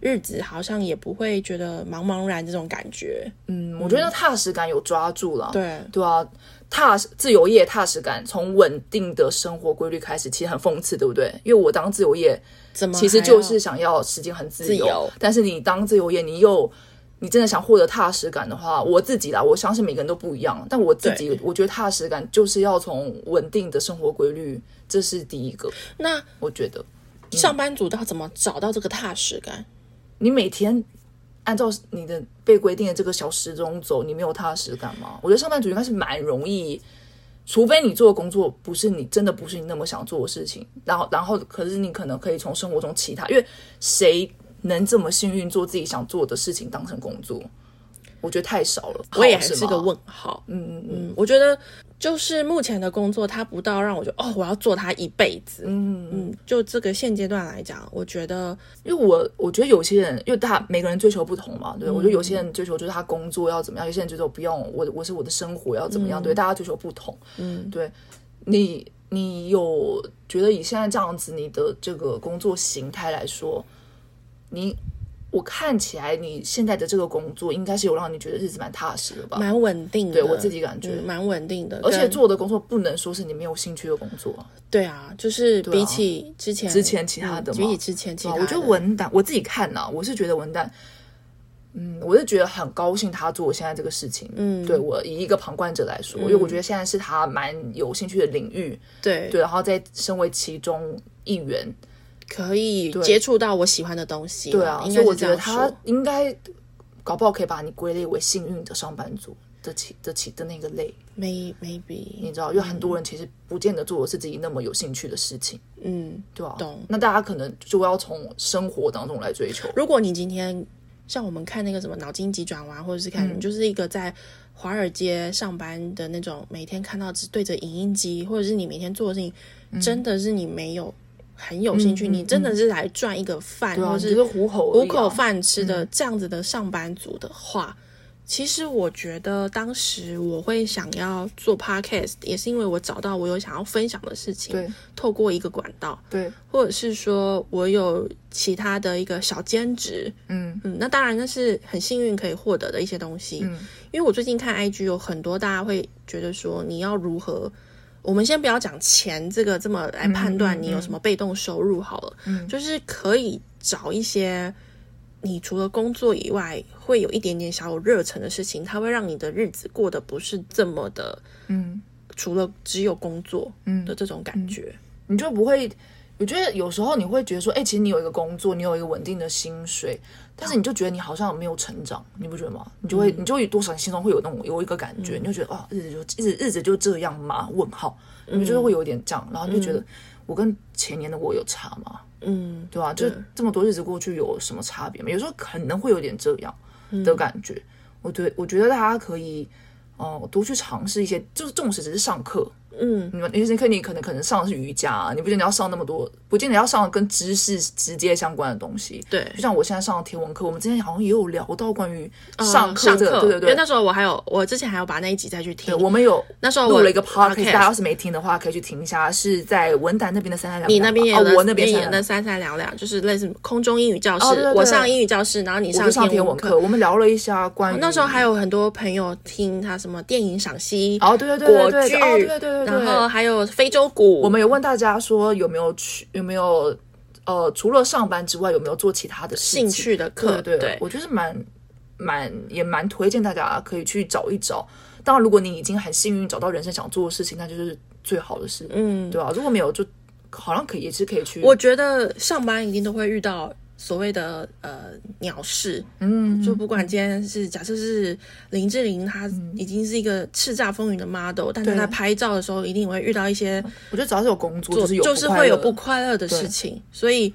日子好像也不会觉得茫茫然这种感觉，嗯，我觉得踏实感有抓住了，对。对啊。踏实自由业踏实感，从稳定的生活规律开始，其实很讽刺，对不对？因为我当自由业，怎么其实就是想要时间很自由，自由，但是你当自由业，你又你真的想获得踏实感的话，我自己啦，我相信每个人都不一样。但我自己，我觉得踏实感就是要从稳定的生活规律，这是第一个。那我觉得，上班族要怎么找到这个踏实感？你每天按照你的被规定的这个小时钟走，你没有踏实感吗？我觉得上班族应该是蛮容易，除非你做的工作不是你真的不是你那么想做的事情，然后然后可是你可能可以从生活中其他，因为谁。能这么幸运做自己想做的事情当成工作，我觉得太少了。我也还是个问号。嗯嗯嗯，我觉得就是目前的工作，它不到让我觉得哦，我要做它一辈子。嗯嗯，就这个现阶段来讲，我觉得，因为我我觉得有些人，因为他每个人追求不同嘛，对、嗯、我觉得有些人追求就是他工作要怎么样，有些人追求不用我，我是我的生活要怎么样，嗯、对，大家追求不同。嗯，对，你你有觉得以现在这样子你的这个工作形态来说？你，我看起来你现在的这个工作应该是有让你觉得日子蛮踏实的吧？蛮稳定的，对我自己感觉蛮稳定的。而且做的工作不能说是你没有兴趣的工作。对啊，就是比起之前之前其他的，比起之前其他的，我觉得文旦我自己看呐，我是觉得文旦，嗯，我是觉得很高兴他做现在这个事情。嗯，对我以一个旁观者来说，因为我觉得现在是他蛮有兴趣的领域。对对，然后在身为其中一员。可以接触到我喜欢的东西，对啊，所以我觉得他应该搞不好可以把你归类为幸运的上班族的起的起的那个类，maybe maybe，你知道，因为很多人其实不见得做的是自己那么有兴趣的事情，嗯，对啊？懂。那大家可能就要从生活当中来追求。如果你今天像我们看那个什么脑筋急转弯，或者是看你就是一个在华尔街上班的那种，每天看到只对着影音机，或者是你每天做的事情，真的是你没有。很有兴趣，嗯、你真的是来赚一个饭，嗯、或者是糊口糊口饭吃的这样子的上班族的话，嗯、其实我觉得当时我会想要做 podcast，也是因为我找到我有想要分享的事情，对，透过一个管道，对，或者是说我有其他的一个小兼职，嗯。嗯，那当然那是很幸运可以获得的一些东西，嗯，因为我最近看 IG 有很多大家会觉得说你要如何。我们先不要讲钱这个这么来判断你有什么被动收入好了，嗯，就是可以找一些你除了工作以外会有一点点小有热忱的事情，它会让你的日子过得不是这么的，嗯，除了只有工作，嗯。的这种感觉，你就不会。我觉得有时候你会觉得说，哎、欸，其实你有一个工作，你有一个稳定的薪水，但是你就觉得你好像没有成长，你不觉得吗？你就会，嗯、你就会多少心中会有那种有一个感觉，嗯、你就觉得啊，日子就日子日子就这样吗？问号，你就会有点这样，然后你就觉得我跟前年的我有差吗？嗯，对吧？就这么多日子过去有什么差别吗？有时候可能会有点这样的感觉。嗯、我对我觉得大家可以哦、呃、多去尝试一些，就是纵使只是上课。嗯，你们有些课你可能可能上的是瑜伽啊，你不见得要上那么多，不见得要上跟知识直接相关的东西。对，就像我现在上的天文课，我们之前好像也有聊到关于上课这对对对。因为那时候我还有，我之前还有把那一集再去听。对，我们有那时候录了一个 podcast，大家要是没听的话，可以去听一下，是在文胆那边的三三两两。你那边也有、哦，我那边也的三三两两，就是类似空中英语教室。哦、对对对，我上英语教室，然后你上天文课。我们聊了一下关于那时候还有很多朋友听他什么电影赏析哦，对对对，对，对，对对对，然后还有。非洲鼓，我们有问大家说有没有去，有没有呃，除了上班之外，有没有做其他的兴趣的课？对，对，对，我觉得蛮蛮也蛮推荐大家可以去找一找。当然，如果你已经很幸运找到人生想做的事情，那就是最好的事，嗯，对吧？如果没有，就好像可以也是可以去。我觉得上班一定都会遇到。所谓的呃鸟事，嗯，就不管今天是假设是林志玲，她已经是一个叱咤风云的 model，、嗯、但是她拍照的时候一定会遇到一些，我觉得只要是有工作，就是有就是会有不快乐的事情，所以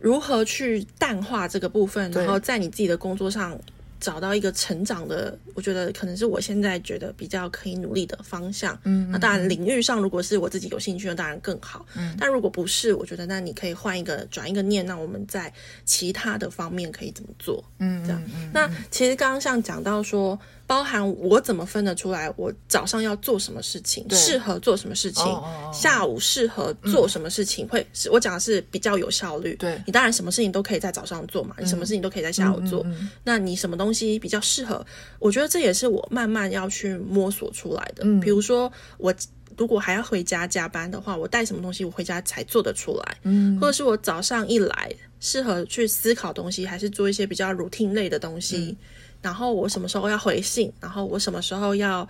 如何去淡化这个部分，然后在你自己的工作上。找到一个成长的，我觉得可能是我现在觉得比较可以努力的方向。嗯，那当然领域上，如果是我自己有兴趣的，当然更好。嗯，但如果不是，我觉得那你可以换一个转一个念，那我们在其他的方面可以怎么做？嗯，这样。那其实刚刚像讲到说。包含我怎么分得出来，我早上要做什么事情，适合做什么事情，下午适合做什么事情，会是我讲的是比较有效率。对，你当然什么事情都可以在早上做嘛，你什么事情都可以在下午做。那你什么东西比较适合？我觉得这也是我慢慢要去摸索出来的。嗯，比如说我如果还要回家加班的话，我带什么东西我回家才做得出来？嗯，或者是我早上一来适合去思考东西，还是做一些比较 routine 类的东西？然后我什么时候要回信，然后我什么时候要，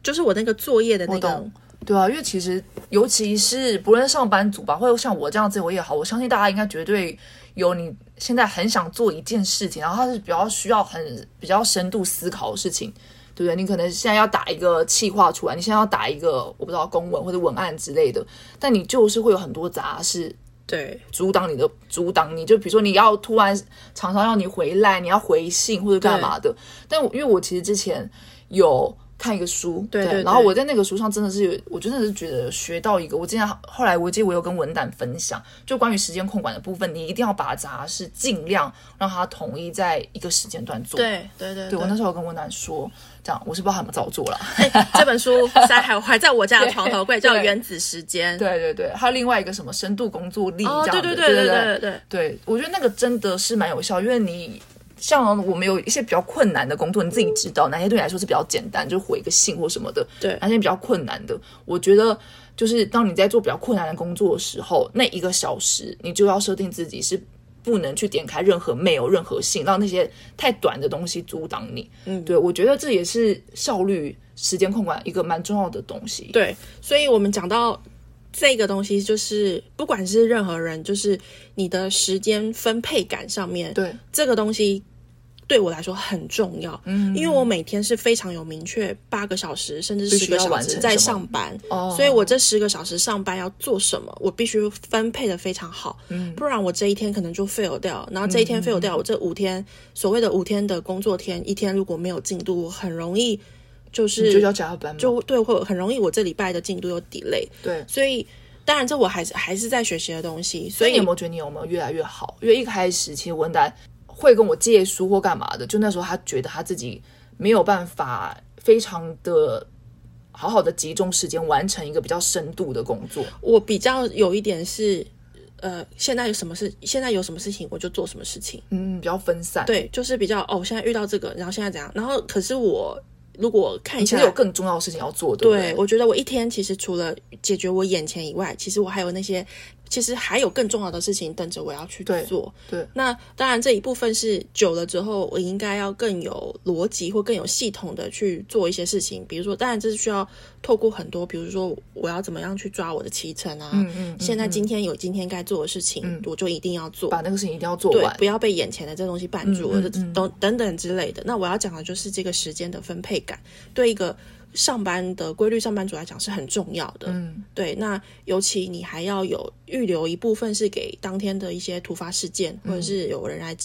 就是我那个作业的那个。对啊，因为其实尤其是不论上班族吧，或者像我这样子我也好，我相信大家应该绝对有你现在很想做一件事情，然后它是比较需要很比较深度思考的事情，对不对？你可能现在要打一个企划出来，你现在要打一个我不知道公文或者文案之类的，但你就是会有很多杂事。对，阻挡你的，阻挡你就比如说你要突然常常要你回来，你要回信或者干嘛的。对但因为我其实之前有看一个书，对，对，对，然后我在那个书上真的是有，我真的是觉得学到一个。我之前后来我记得我有跟文胆分享，就关于时间控管的部分，你一定要把杂事尽量让它统一在一个时间段做。对对对，对我那时候有跟文胆说。这样我是不知道他有没有照做了。欸、这本书在还还在我家的床头柜，叫《原子时间》。对对对，还有另外一个什么深度工作力这样的。对对对对对对对。对，我觉得那个真的是蛮有效，因为你像我们有一些比较困难的工作，你自己知道哪些对你来说是比较简单，就回一个信或什么的。对，哪些比较困难的，我觉得就是当你在做比较困难的工作的时候，那一个小时你就要设定自己是。不能去点开任何 mail、任何信，让那些太短的东西阻挡你。嗯，对，我觉得这也是效率、时间控管一个蛮重要的东西。对，所以我们讲到这个东西，就是不管是任何人，就是你的时间分配感上面，对这个东西。对我来说很重要，嗯，因为我每天是非常有明确八个小时甚至十个小时在上班，哦，所以我这十个小时上班要做什么，我必须分配的非常好，嗯，不然我这一天可能就 fail 掉，然后这一天 fail 掉，我这五天所谓的五天的工作天，一天如果没有进度，很容易就是就要加班，就对，会很容易我这礼拜的进度有 delay，对，所以当然这我还是还是在学习的东西，所以，你有没有觉得你有没有越来越好？因为一开始其实文胆。会跟我借书或干嘛的，就那时候他觉得他自己没有办法非常的好好的集中时间完成一个比较深度的工作。我比较有一点是，呃，现在有什么事，现在有什么事情我就做什么事情，嗯，比较分散。对，就是比较哦，现在遇到这个，然后现在怎样，然后可是我如果看一下，有更重要的事情要做，对？对，我觉得我一天其实除了解决我眼前以外，其实我还有那些。其实还有更重要的事情等着我要去做。对，对，那当然这一部分是久了之后，我应该要更有逻辑或更有系统的去做一些事情。比如说，当然这是需要透过很多，比如说我要怎么样去抓我的期程啊。嗯嗯。现在今天有今天该做的事情，嗯、我就一定要做，把那个事情一定要做完，对，不要被眼前的这东西绊住，等、等等之类的。那我要讲的就是这个时间的分配感，对一个。上班的规律，上班族来讲是很重要的。嗯，对。那尤其你还要有预留一部分是给当天的一些突发事件，嗯、或者是有人来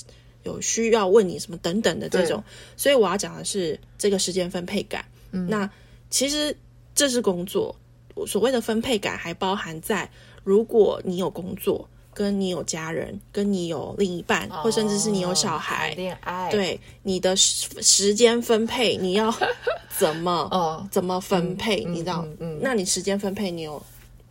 有需要问你什么等等的这种。所以我要讲的是这个时间分配感。嗯，那其实这是工作，所谓的分配感还包含在如果你有工作。跟你有家人，跟你有另一半，或甚至是你有小孩，恋爱，对你的时时间分配，你要 怎么呃怎么分配？你知道？嗯，那你时间分配，你有？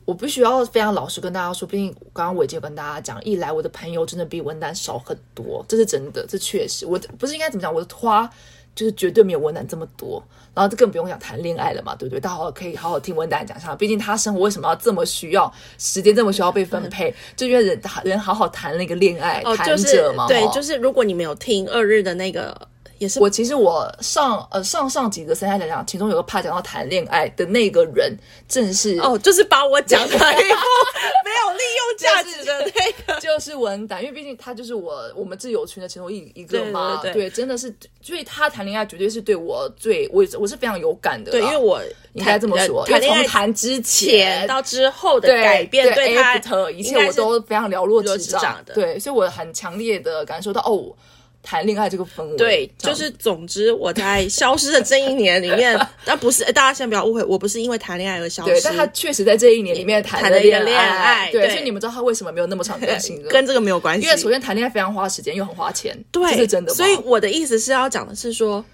我必须要非常老实跟大家说，毕竟刚刚伟杰跟大家讲，一来我的朋友真的比文丹少很多，这是真的，这确实，我不是应该怎么讲？我的花就是绝对没有文胆这么多。然后这更不用讲谈恋爱了嘛，对不对？大家可以好好听文胆讲一下，毕竟他生活为什么要这么需要时间，这么需要被分配，就因为人人好好谈了一个恋爱，哦、谈者嘛。对，就是如果你没有听二日的那个。也是。我其实我上呃上上几个三下讲讲，其中有个怕讲到谈恋爱的那个人，正是哦，就是把我讲的没有利用价值的 那个，就是文胆，因为毕竟他就是我我们挚友群的其中一一个嘛，对，对，对，对，真的是，所以他谈恋爱绝对是对我最我我是非常有感的，对，因为我应该这么说，谈恋爱谈之前到之后的改变，对他一切我都非常了若指掌。的，对，所以我很强烈的感受到哦。谈恋爱这个氛围，对，就是总之我在消失的这一年里面，但不是大家先不要误会，我不是因为谈恋爱而消失，对，但他确实在这一年里面谈了恋爱，对，所以你们知道他为什么没有那么长更新，跟这个没有关系，因为首先谈恋爱非常花时间又很花钱，对，这是真的。所以我的意思是要讲的是说，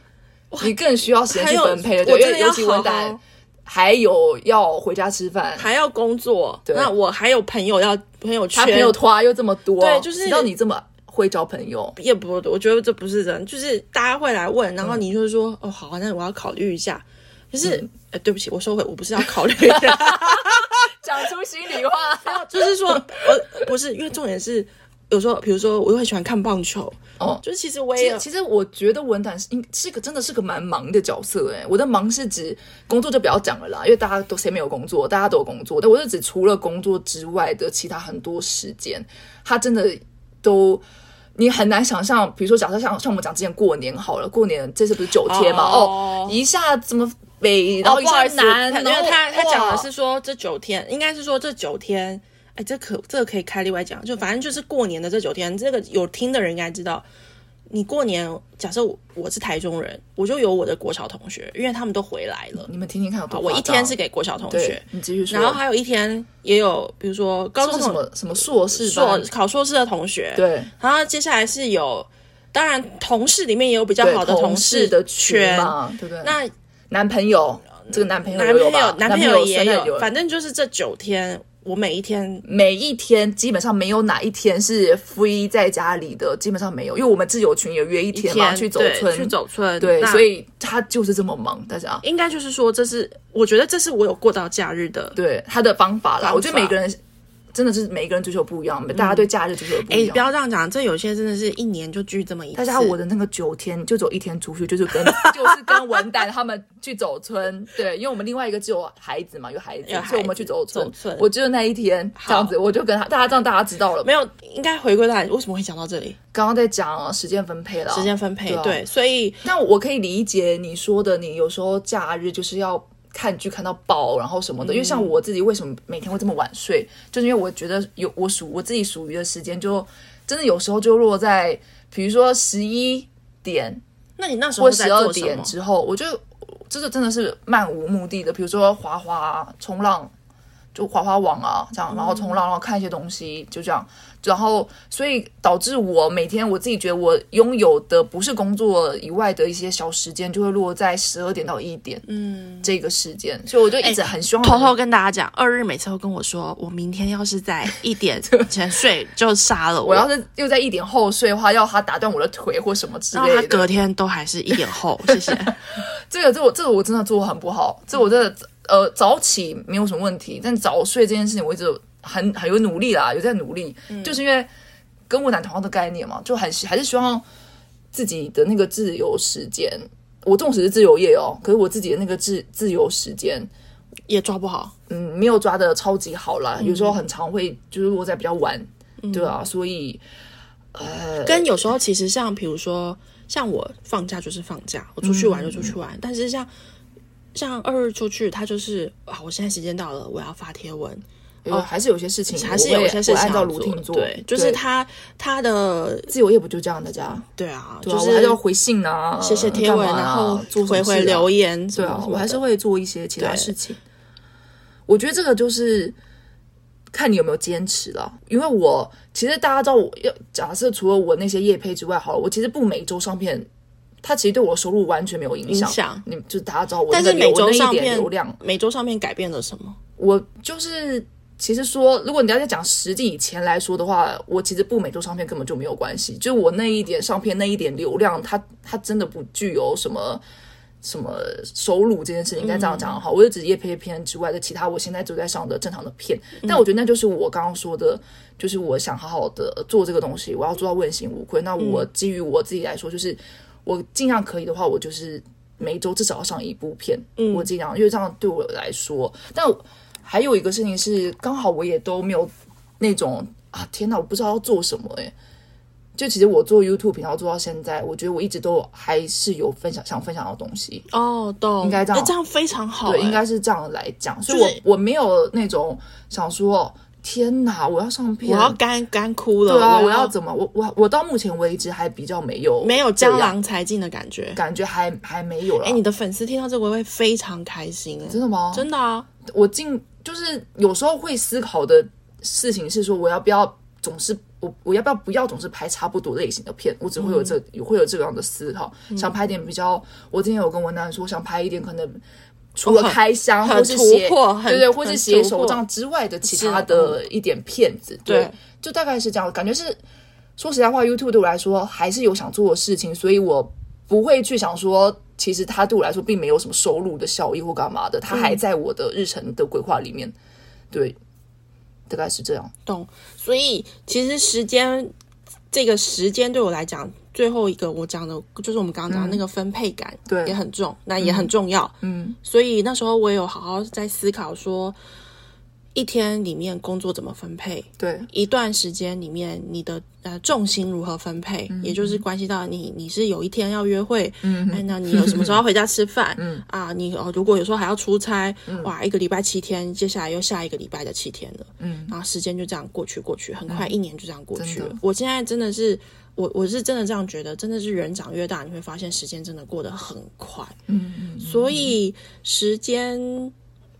你更需要时间去分配的，对，因为尤其文胆还有要回家吃饭，还要工作，那我还有朋友要朋友圈，他朋友拖又这么多，对，就是让你这么。会交朋友也不，我觉得这不是人，就是大家会来问，然后你就说、嗯、哦好，那我要考虑一下。可是，嗯、呃，对不起，我收回，我不是要考虑一下，讲出心里话，就是说，我不是，因为重点是，有时候，比如说，我又很喜欢看棒球。哦，就是其实我也其实，我觉得文胆是应是个真的是个蛮忙的角色哎。我的忙是指工作就不要讲了啦，因为大家都谁没有工作，大家都有工作。但我是指除了工作之外的其他很多时间，他真的都你很难想象。比如说，假设像像我们讲之前过年好了，过年这次不是九天嘛？哦，哦，一下怎么北，然后一下南，因为他他讲的是说这九天，应该是说这九天。哎，这可这个可以开另外讲，就反正就是过年的这九天，这个有听的人应该知道。你过年，假设我，我是台中人，我就有我的国小同学，因为他们都回来了。你们听听看有多，我一天是给国小同学，你继续说。然后还有一天也有，比如说高中什么什么硕士硕考硕士的同学，对。然后接下来是有，当然同事里面也有比较好的同事的圈，对不对？那男朋友，这个男朋友，男朋友，男朋友也，有，反正就是这九天。我每一天每一天基本上没有哪一天是 free 在家里的，基本上没有，因为我们自由群也约一天嘛，天去走村，去走村，对，所以他就是这么忙。大家应该就是说，这是我觉得这是我有过到假日的，对他的方法啦。法我觉得每个人。真的是每一个人追求不一样，大家对假日追求不一样。哎，不要这样讲，这有些真的是一年就聚这么一次。大家我的那个九天就走一天出去，就是跟 就是跟文丹他们去走村。对，因为我们另外一个只有孩子嘛，有孩子，所以我们去走村。我只有那一天这样子，我就跟他大家这样大家知道了。没有，应该回归到为什么会讲到这里？刚刚在讲时间分配了，时间分配对，所以那我可以理解你说的，你有时候假日就是要。看剧看到爆，然后什么的，因为像我自己为什么每天会这么晚睡，就是因为我觉得有我属我自己属于的时间，就真的有时候就落在比如说十一点，那你那时候在做什么？或十二点之后，我就这个真的是漫无目的的，比如说滑滑冲浪，就滑滑网啊这样，然后冲浪，然后看一些东西，就这样。然后，所以导致我每天我自己觉得我拥有的不是工作以外的一些小时间，就会落在十二点到一点，嗯，这个时间。所以我就一直很希望偷偷跟大家讲，二日每次都跟我说，我明天要是在一点前睡就杀了我。我要是又在一点后睡的话，要他打断我的腿或什么之类的。他隔天都还是一点后，谢谢。这个，这我这个我真的做得很不好。这我真的呃早起没有什么问题，但早睡这件事情我一直。很很有努力啦，有在努力，嗯、就是因为跟我男同样的概念嘛，就很还是希望自己的那个自由时间。我纵使是自由业哦，可是我自己的那个自自由时间也抓不好，嗯，没有抓的超级好啦。嗯、有时候很常会就是落在比较晚，嗯、对啊，所以呃，跟有时候其实像比如说像我放假就是放假，我出去玩就出去玩，嗯、但是像像二日出去，他就是啊，我现在时间到了，我要发贴文。哦，还是有些事情，还是有些事情按照卢婷做。对，就是他他的自由业不就这样的家？对啊，就是还要回信啊，写写贴文，然后回回留言。对啊，我还是会做一些其他事情。我觉得这个就是看你有没有坚持了。因为我其实大家知道，我要假设除了我那些业配之外，好了，我其实不每周上片，它其实对我收入完全没有影响。你就大家知道我，但是每周上片流量，每周上片改变了什么？我就是。其实说，如果你要再讲实际以前来说的话，我其实不每周上片根本就没有关系。就我那一点上片那一点流量，它它真的不具有什么什么收入这件事情，应该这样讲哈。嗯、我就只业配片之外的其他，我现在都在上的正常的片。但我觉得那就是我刚刚说的，就是我想好好的做这个东西，我要做到问心无愧。那我基于我自己来说，就是我尽量可以的话，我就是每周至少要上一部片。嗯，我尽量，因为这样对我来说，但。还有一个事情是，刚好我也都没有那种啊，天哪，我不知道要做什么诶。就其实我做 YouTube 频道做到现在，我觉得我一直都还是有分享想分享的东西。哦，懂，应该这样，这样非常好，对，应该是这样来讲，所以我我没有那种想说，天哪，我要上片，我要干干哭了，对啊，我要怎么，我我我到目前为止还比较没有没有江郎才尽的感觉，感觉还还没有了。哎，你的粉丝听到这个会非常开心，真的吗？真的啊，我进。就是有时候会思考的事情是说，我要不要总是我我要不要不要总是拍差不多类型的片？我只会有这、嗯、会有这样的思考，想拍点比较。我之前有跟文胆说，想拍一点可能除了开箱或是写对对，或是写手账之外的其他的一点片子。对，就大概是这样。感觉是说实在话，YouTube 对我来说还是有想做的事情，所以我不会去想说。其实它对我来说并没有什么收入的效益或干嘛的，它还在我的日程的规划里面。对，大概是这样。懂。所以其实时间这个时间对我来讲，最后一个我讲的就是我们刚刚讲的那个分配感，对，也很重，那也很重要。嗯，所以那时候我也有好好在思考说。一天里面工作怎么分配？对，一段时间里面你的呃重心如何分配，嗯、也就是关系到你你是有一天要约会，嗯，哎那你有什么时候要回家吃饭？嗯。啊，你哦如果有时候还要出差，嗯、哇，一个礼拜七天，接下来又下一个礼拜的七天了，嗯，然后时间就这样过去过去，很快一年就这样过去了。嗯、我现在真的是我我是真的这样觉得，真的是人长越大，你会发现时间真的过得很快，嗯嗯，所以时间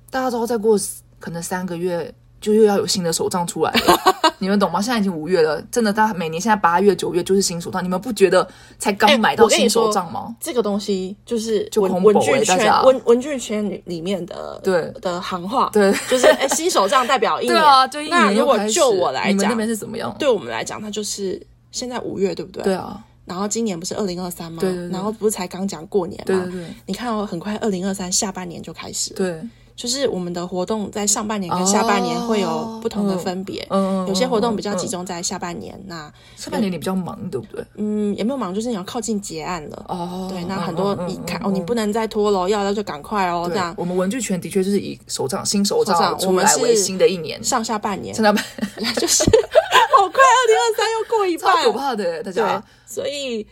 大家都在过。可能三个月就又要有新的手账出来了，你们懂吗？现在已经五月了，真的，大每年现在八月、九月就是新手账，你们不觉得才刚买到新手账吗？这个东西就是就文文具圈文文具圈里里面的对的行话，对，就是哎，新手账代表一年，对啊，就一年。那如果就我来讲，你们那边是怎么样？对我们来讲，它就是现在五月，对不对？对啊。然后今年不是二零二三吗？对对对。然后不是才刚讲过年吗？对对对。你看哦，很快二零二三下半年就开始了。对。就是我们的活动在上半年跟下半年会有不同的分别，嗯，有些活动比较集中在下半年，那下半年你比较忙，对不对？嗯，也没有忙，就是你要靠近结案了哦。对，那很多你看哦，你不能再拖了，要要就赶快哦。这样，我们文具圈的确就是以手账新手账出来为新的一年，上下半年，上下半 就是好快，二零二三又过一半，超可怕的大家。所以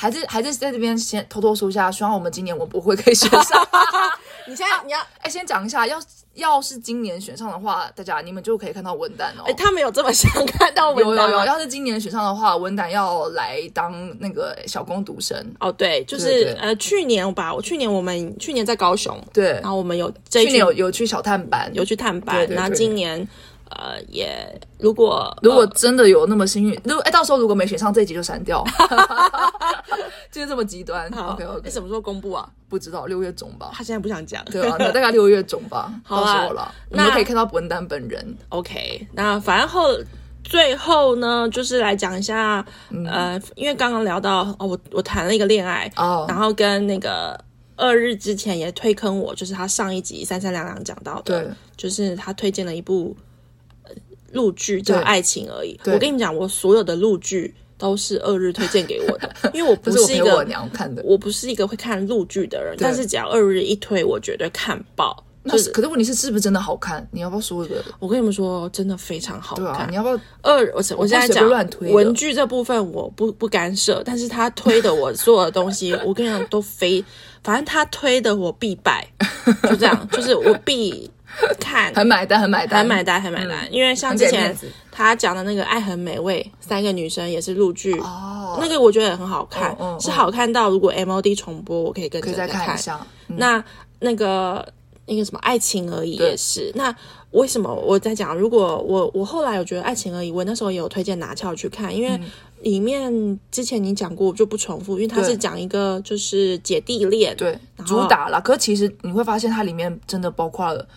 还是还是在这边先偷偷说一下，希望我们今年我不会可以选上。你现在你要哎，先讲一下，要要是今年选上的话，大家你们就可以看到文旦哦。哎，他们有这么想看到文旦？有有有，要是今年选上的话，文旦要来当那个小工读生哦。对，就是呃，去年吧，我去年我们去年在高雄，对，然后我们有去年有有去小探班，有去探班，那今年。呃，也如果如果真的有那么幸运，如果哎，到时候如果没选上这一集就删掉，就是这么极端。OK OK，你什么时候公布啊？不知道，六月中吧。他现在不想讲，对啊，那大概六月中吧。好了，你们可以看到文丹本人。OK，那反正后最后呢，就是来讲一下，呃，因为刚刚聊到哦，我我谈了一个恋爱哦，然后跟那个二日之前也推坑我，就是他上一集三三两两讲到的，对，就是他推荐了一部。陆剧叫《爱情而已》，我跟你讲，我所有的陆剧都是二日推荐给我的，因为我不是一个我不是一个会看陆剧的人，但是只要二日一推，我绝对看爆。那是，可是问题是，是不是真的好看？你要不要说一个？我跟你们说，真的非常好看。你要不要二？我我现在讲文具这部分，我不不干涉，但是他推的我所有的东西，我跟你讲都非，反正他推的我必败，就这样，就是我必。看，很买单，很买单，很买单，很买单。因为像之前他讲的那个《爱很美味》，三个女生也是陆剧哦，那个我觉得也很好看，是好看到如果 MOD 重播，我可以跟着再看一下。那那个那个什么《爱情而已》也是。那为什么我在讲？如果我我后来有觉得《爱情而已》，我那时候也有推荐拿翘去看，因为里面之前你讲过，我就不重复，因为它是讲一个就是姐弟恋，对，主打了。可是其实你会发现，它里面真的包括了。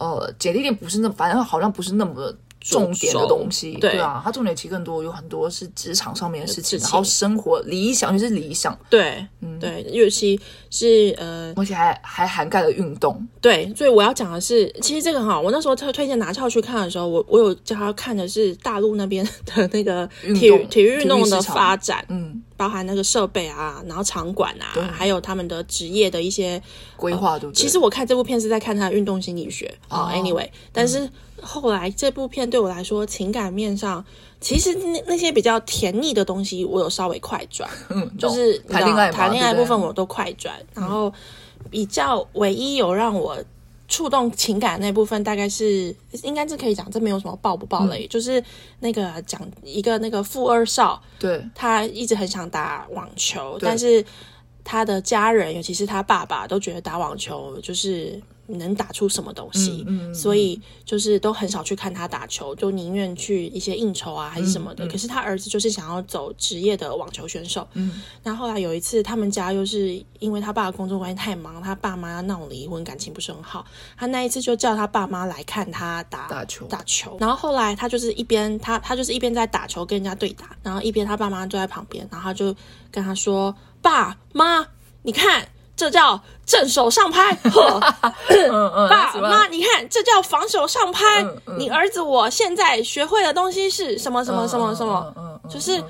呃，姐弟恋不是那，反正好像不是那么重点的东西，对啊，它重点其实更多有很多是职场上面的事情，然后生活理想就是理想，对，嗯，对，尤其是呃，而且还还涵盖了运动，对，所以我要讲的是，其实这个哈，我那时候特推荐拿翘去看的时候，我我有叫他看的是大陆那边的那个体育体育运动的发展，嗯。包含那个设备啊，然后场馆啊，对还有他们的职业的一些规划，对不对？其实我看这部片是在看他的运动心理学啊。Oh, Anyway，但是后来这部片对我来说，情感面上其实那那些比较甜腻的东西，我有稍微快转，嗯，就是谈恋爱谈恋爱部分我都快转，然后比较唯一有让我。触动情感那部分大概是应该是可以讲，这没有什么爆不爆雷，嗯、就是那个讲一个那个富二少，对，他一直很想打网球，但是他的家人，尤其是他爸爸，都觉得打网球就是。能打出什么东西，嗯嗯、所以就是都很少去看他打球，就宁愿去一些应酬啊，还是什么的。可是他儿子就是想要走职业的网球选手。嗯，那后来有一次，他们家又是因为他爸的工作关系太忙，他爸妈闹离婚，感情不是很好。他那一次就叫他爸妈来看他打打球，打球。然后后来他就是一边他他就是一边在打球跟人家对打，然后一边他爸妈坐在旁边，然后他就跟他说：“爸妈，你看。”这叫正手上拍。呵嗯 嗯，爸妈，你看，这叫防守上拍。你儿子我现在学会的东西是什么？什么？什么？什么？就是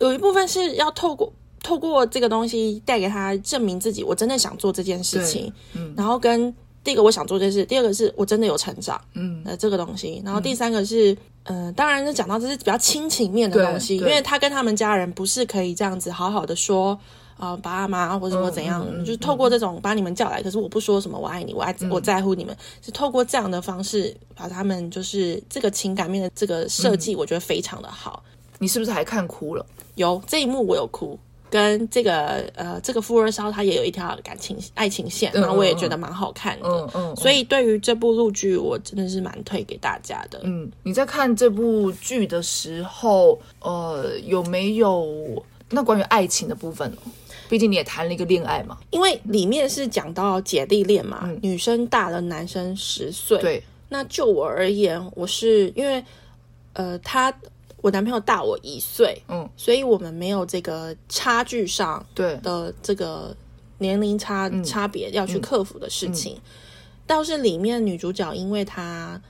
有一部分是要透过透过这个东西带给他证明自己，我真的想做这件事情。嗯，然后跟第一个我想做这件事，第二个是我真的有成长。嗯，呃，这个东西，然后第三个是，嗯、呃，当然是讲到这是比较亲情面的东西，因为他跟他们家人不是可以这样子好好的说。啊，爸妈或者说怎样，嗯嗯嗯、就是透过这种把你们叫来，可是我不说什么我爱你，我爱、嗯、我在乎你们，是透过这样的方式把他们就是这个情感面的这个设计，我觉得非常的好。你是不是还看哭了？有这一幕我有哭，跟这个呃这个富二少他也有一条感情爱情线，然后我也觉得蛮好看的。嗯嗯，嗯嗯所以对于这部陆剧，我真的是蛮推给大家的。嗯，你在看这部剧的时候，呃，有没有那关于爱情的部分呢？毕竟你也谈了一个恋爱嘛，因为里面是讲到姐弟恋嘛，嗯、女生大了男生十岁。对，那就我而言，我是因为呃，他我男朋友大我一岁，嗯，所以我们没有这个差距上对。的这个年龄差对差别要去克服的事情。嗯嗯、倒是里面女主角，因为她。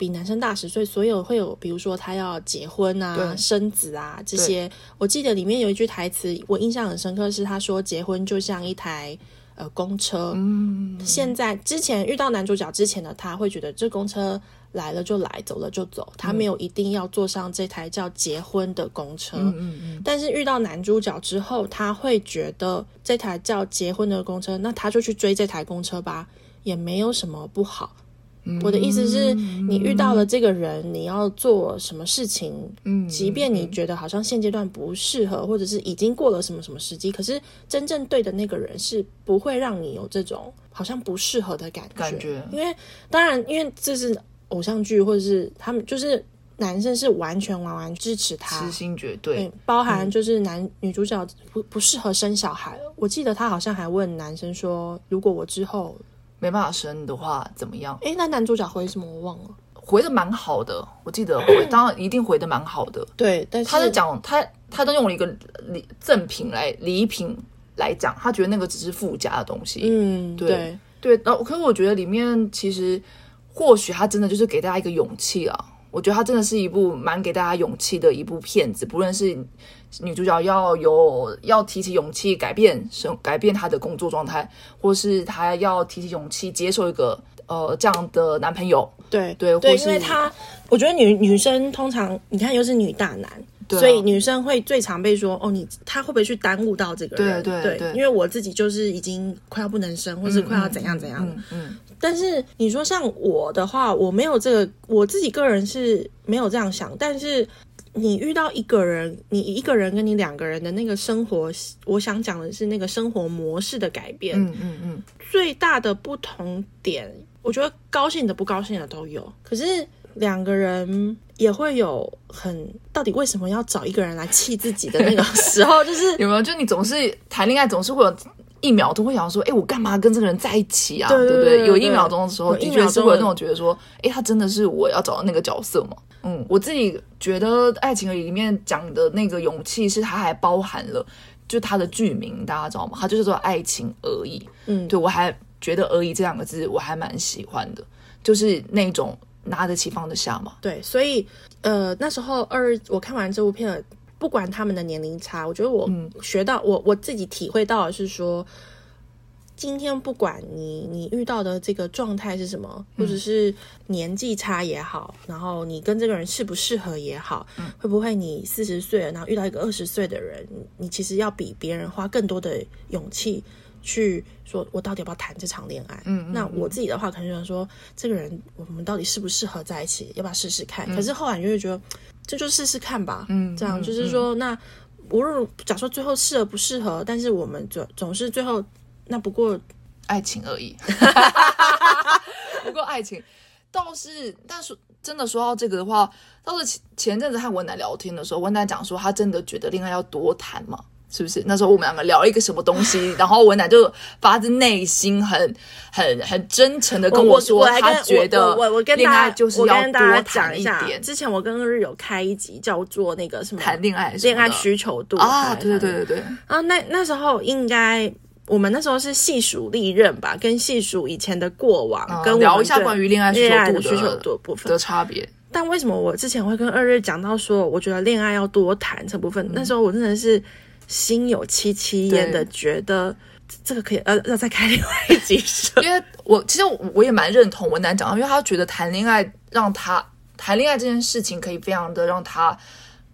比男生大十岁，所有会有，比如说他要结婚啊、生子啊这些。我记得里面有一句台词，我印象很深刻，是他说结婚就像一台呃公车。嗯，现在之前遇到男主角之前的他会觉得这公车来了就来，走了就走，他没有一定要坐上这台叫结婚的公车。嗯嗯嗯。但是遇到男主角之后，他会觉得这台叫结婚的公车，那他就去追这台公车吧，也没有什么不好。我的意思是，你遇到了这个人，你要做什么事情？嗯，即便你觉得好像现阶段不适合，或者是已经过了什么什么时机，可是真正对的那个人是不会让你有这种好像不适合的感觉。感觉，因为当然，因为这是偶像剧，或者是他们就是男生是完全完完支持他，痴心绝对，对，包含就是男、嗯、女主角不不适合生小孩。我记得他好像还问男生说：“如果我之后。”没办法生的话怎么样？哎，那男主角回什么我忘了，回的蛮好的，我记得回，当然一定回的蛮好的。对，但是他是讲他他都用了一个礼赠品来礼品来讲，他觉得那个只是附加的东西。嗯，对对。然后，可是我觉得里面其实或许他真的就是给大家一个勇气啊。我觉得他真的是一部蛮给大家勇气的一部片子，不论是女主角要有要提起勇气改变生改变她的工作状态，或是她要提起勇气接受一个呃这样的男朋友，对对对，因为她我觉得女女生通常你看又是女大男，对啊，所以女生会最常被说哦，你她会不会去耽误到这个人？对对对，对，因为我自己就是已经快要不能生，或是快要怎样怎样，嗯。嗯嗯但是你说像我的话，我没有这个，我自己个人是没有这样想。但是你遇到一个人，你一个人跟你两个人的那个生活，我想讲的是那个生活模式的改变。嗯嗯嗯。最大的不同点，我觉得高兴的、不高兴的都有。可是两个人也会有很，到底为什么要找一个人来气自己的那个时候，就是 有没有？就你总是谈恋爱，总是会有。一秒都会想说，哎，我干嘛跟这个人在一起啊？对，对不对？有一秒钟的时候，的确是会有那种觉得说，哎，他真的是我要找的那个角色吗？嗯，我自己觉得《爱情而已》里面讲的那个勇气，是它还包含了，就它的剧名，大家知道吗？它就是说“爱情而已”。嗯，对，我还觉得“而已”这两个字我还蛮喜欢的，就是那种拿得起放得下嘛。对，所以呃，那时候二我看完这部片。不管他们的年龄差，我觉得我学到、嗯、我我自己体会到的是说，今天不管你你遇到的这个状态是什么，或者是年纪差也好，然后你跟这个人适不适合也好，嗯、会不会你四十岁了，然后遇到一个二十岁的人，你其实要比别人花更多的勇气去说，我到底要不要谈这场恋爱？嗯，嗯，嗯，那我自己的话，可能就想说，这个人我们到底适不适合在一起，要不要试试看？嗯、可是后来你就会觉得。这就试试看吧，嗯，这样就是说，嗯、那无论假说最后适合不适合，但是我们总总是最后那不过 爱情而已，不过爱情倒是，但是真的说到这个的话，倒是前前阵子和文楠聊天的时候，文楠讲说他真的觉得恋爱要多谈嘛。是不是那时候我们两个聊了一个什么东西，然后文男就发自内心很、很、很真诚的跟我说，他觉得我我跟大家就是要多谈一点。之前我跟日有开一集叫做那个什么谈恋爱恋爱需求度啊，对对对对对。啊，那那时候应该我们那时候是细数历任吧，跟细数以前的过往，嗯、跟聊一下关于恋爱需求度的需求度的部分的差别。但为什么我之前会跟二日讲到说，我觉得恋爱要多谈这部分？嗯、那时候我真的是心有戚戚焉的，觉得这个可以呃要，再开另外一集说。因为我其实我也蛮认同文楠讲的，因为他觉得谈恋爱让他谈恋爱这件事情可以非常的让他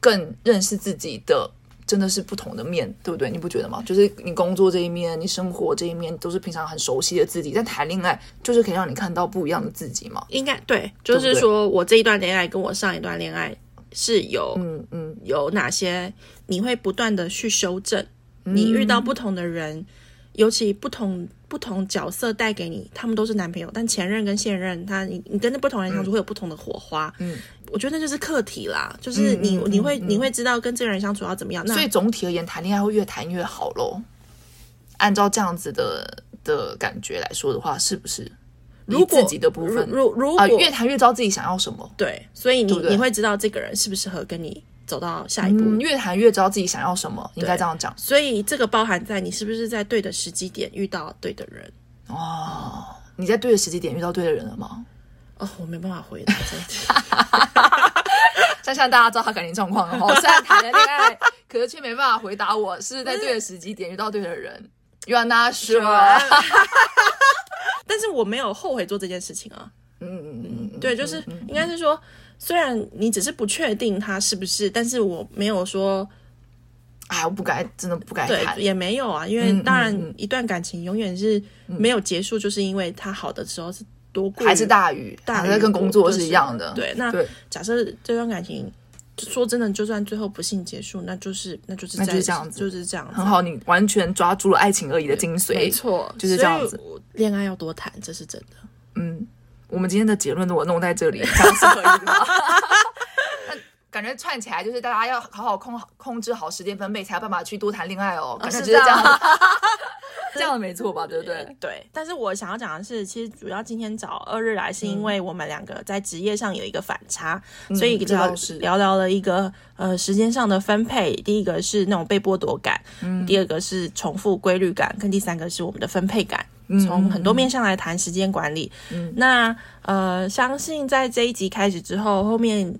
更认识自己的。真的是不同的面对不对？你不觉得吗？就是你工作这一面，你生活这一面，都是平常很熟悉的自己。但谈恋爱就是可以让你看到不一样的自己嘛？应该对，就是说我这一段恋爱跟我上一段恋爱是有，嗯嗯，有哪些你会不断的去修正？你遇到不同的人，嗯、尤其不同不同角色带给你，他们都是男朋友，但前任跟现任，他你你跟那不同人相处会有不同的火花，嗯。嗯我觉得那就是课题啦，就是你、嗯、你会、嗯、你会知道跟这个人相处要怎么样。那所以总体而言，谈恋爱会越谈越好喽。按照这样子的的感觉来说的话，是不是？如果自己的部分，如如果、呃、越谈越知道自己想要什么，对，所以你你会知道这个人适不适合跟你走到下一步。嗯、越谈越知道自己想要什么，应该这样讲。所以这个包含在你是不是在对的时机点遇到对的人哦？你在对的时机点遇到对的人了吗？哦，我没办法回答这一题。想想大家知道他感情状况了哈，虽然谈了恋爱，可是却没办法回答我是在对的时机点遇到对的人。You are not sure。但是我没有后悔做这件事情啊。嗯嗯嗯，对，就是应该是说，虽然你只是不确定他是不是，但是我没有说，哎，我不该，真的不该谈，也没有啊。因为当然，一段感情永远是没有结束，就是因为他好的时候是多。还是大于，大于跟工作是一样的。对，那假设这段感情，说真的，就算最后不幸结束，那就是那就是那就是这样子，就是这样。很好，你完全抓住了爱情而已的精髓，没错，就是这样子。恋爱要多谈，这是真的。嗯，我们今天的结论都我弄在这里，这样是可以的吗？那感觉串起来就是大家要好好控控制好时间分配，才有办法去多谈恋爱哦。感觉就是这样。这样没错吧？对不对？对。但是我想要讲的是，其实主要今天找二日来，是因为我们两个在职业上有一个反差，嗯、所以就聊聊了一个呃时间上的分配。第一个是那种被剥夺感，嗯、第二个是重复规律感，跟第三个是我们的分配感。从很多面向来谈时间管理。嗯、那呃，相信在这一集开始之后，后面。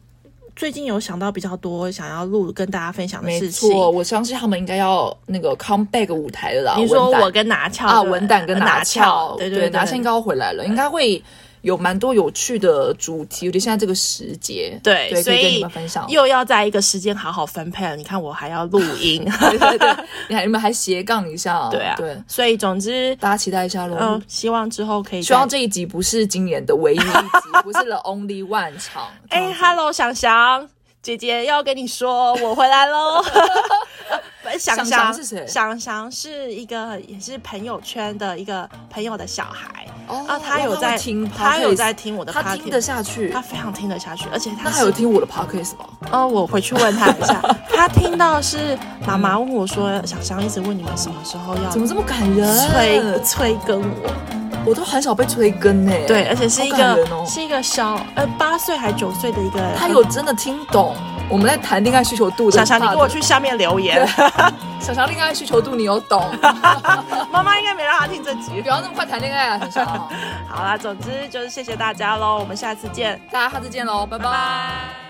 最近有想到比较多想要录跟大家分享的事情，没错，我相信他们应该要那个 come back 舞台了啦。你说我跟拿翘啊，文胆跟拿翘，对对对，拿翘应该要回来了，应该会。有蛮多有趣的主题，我觉得现在这个时节，对，对，所以以跟你们分享。又要在一个时间好好分配了。你看，我还要录音，对对对，你还你们还斜杠一下，对啊，对。所以总之，大家期待一下喽。嗯，希望之后可以。希望这一集不是今年的唯一一集，不是 the only one 场。哎，Hello，翔翔姐姐要跟你说，我回来喽。翔翔是谁？翔翔是一个也是朋友圈的一个朋友的小孩哦，啊，他有在听，他有在听我的他听得下去，他非常听得下去，而且他还有听我的 podcast 吗？哦，我回去问他一下，他听到是妈妈问我说，翔翔一直问你们什么时候要，怎么这么感人？催催更我，我都很少被催更呢。对，而且是一个是一个小呃八岁还九岁的一个，他有真的听懂。我们在谈恋爱需求度的，翔翔，你给我去下面留言。小乔恋爱需求度，你有懂？妈妈应该没让他听这集，不要那么快谈恋爱啊，翔翔。好啦，总之就是谢谢大家喽，我们下次见，大家下次见喽，拜拜。拜拜。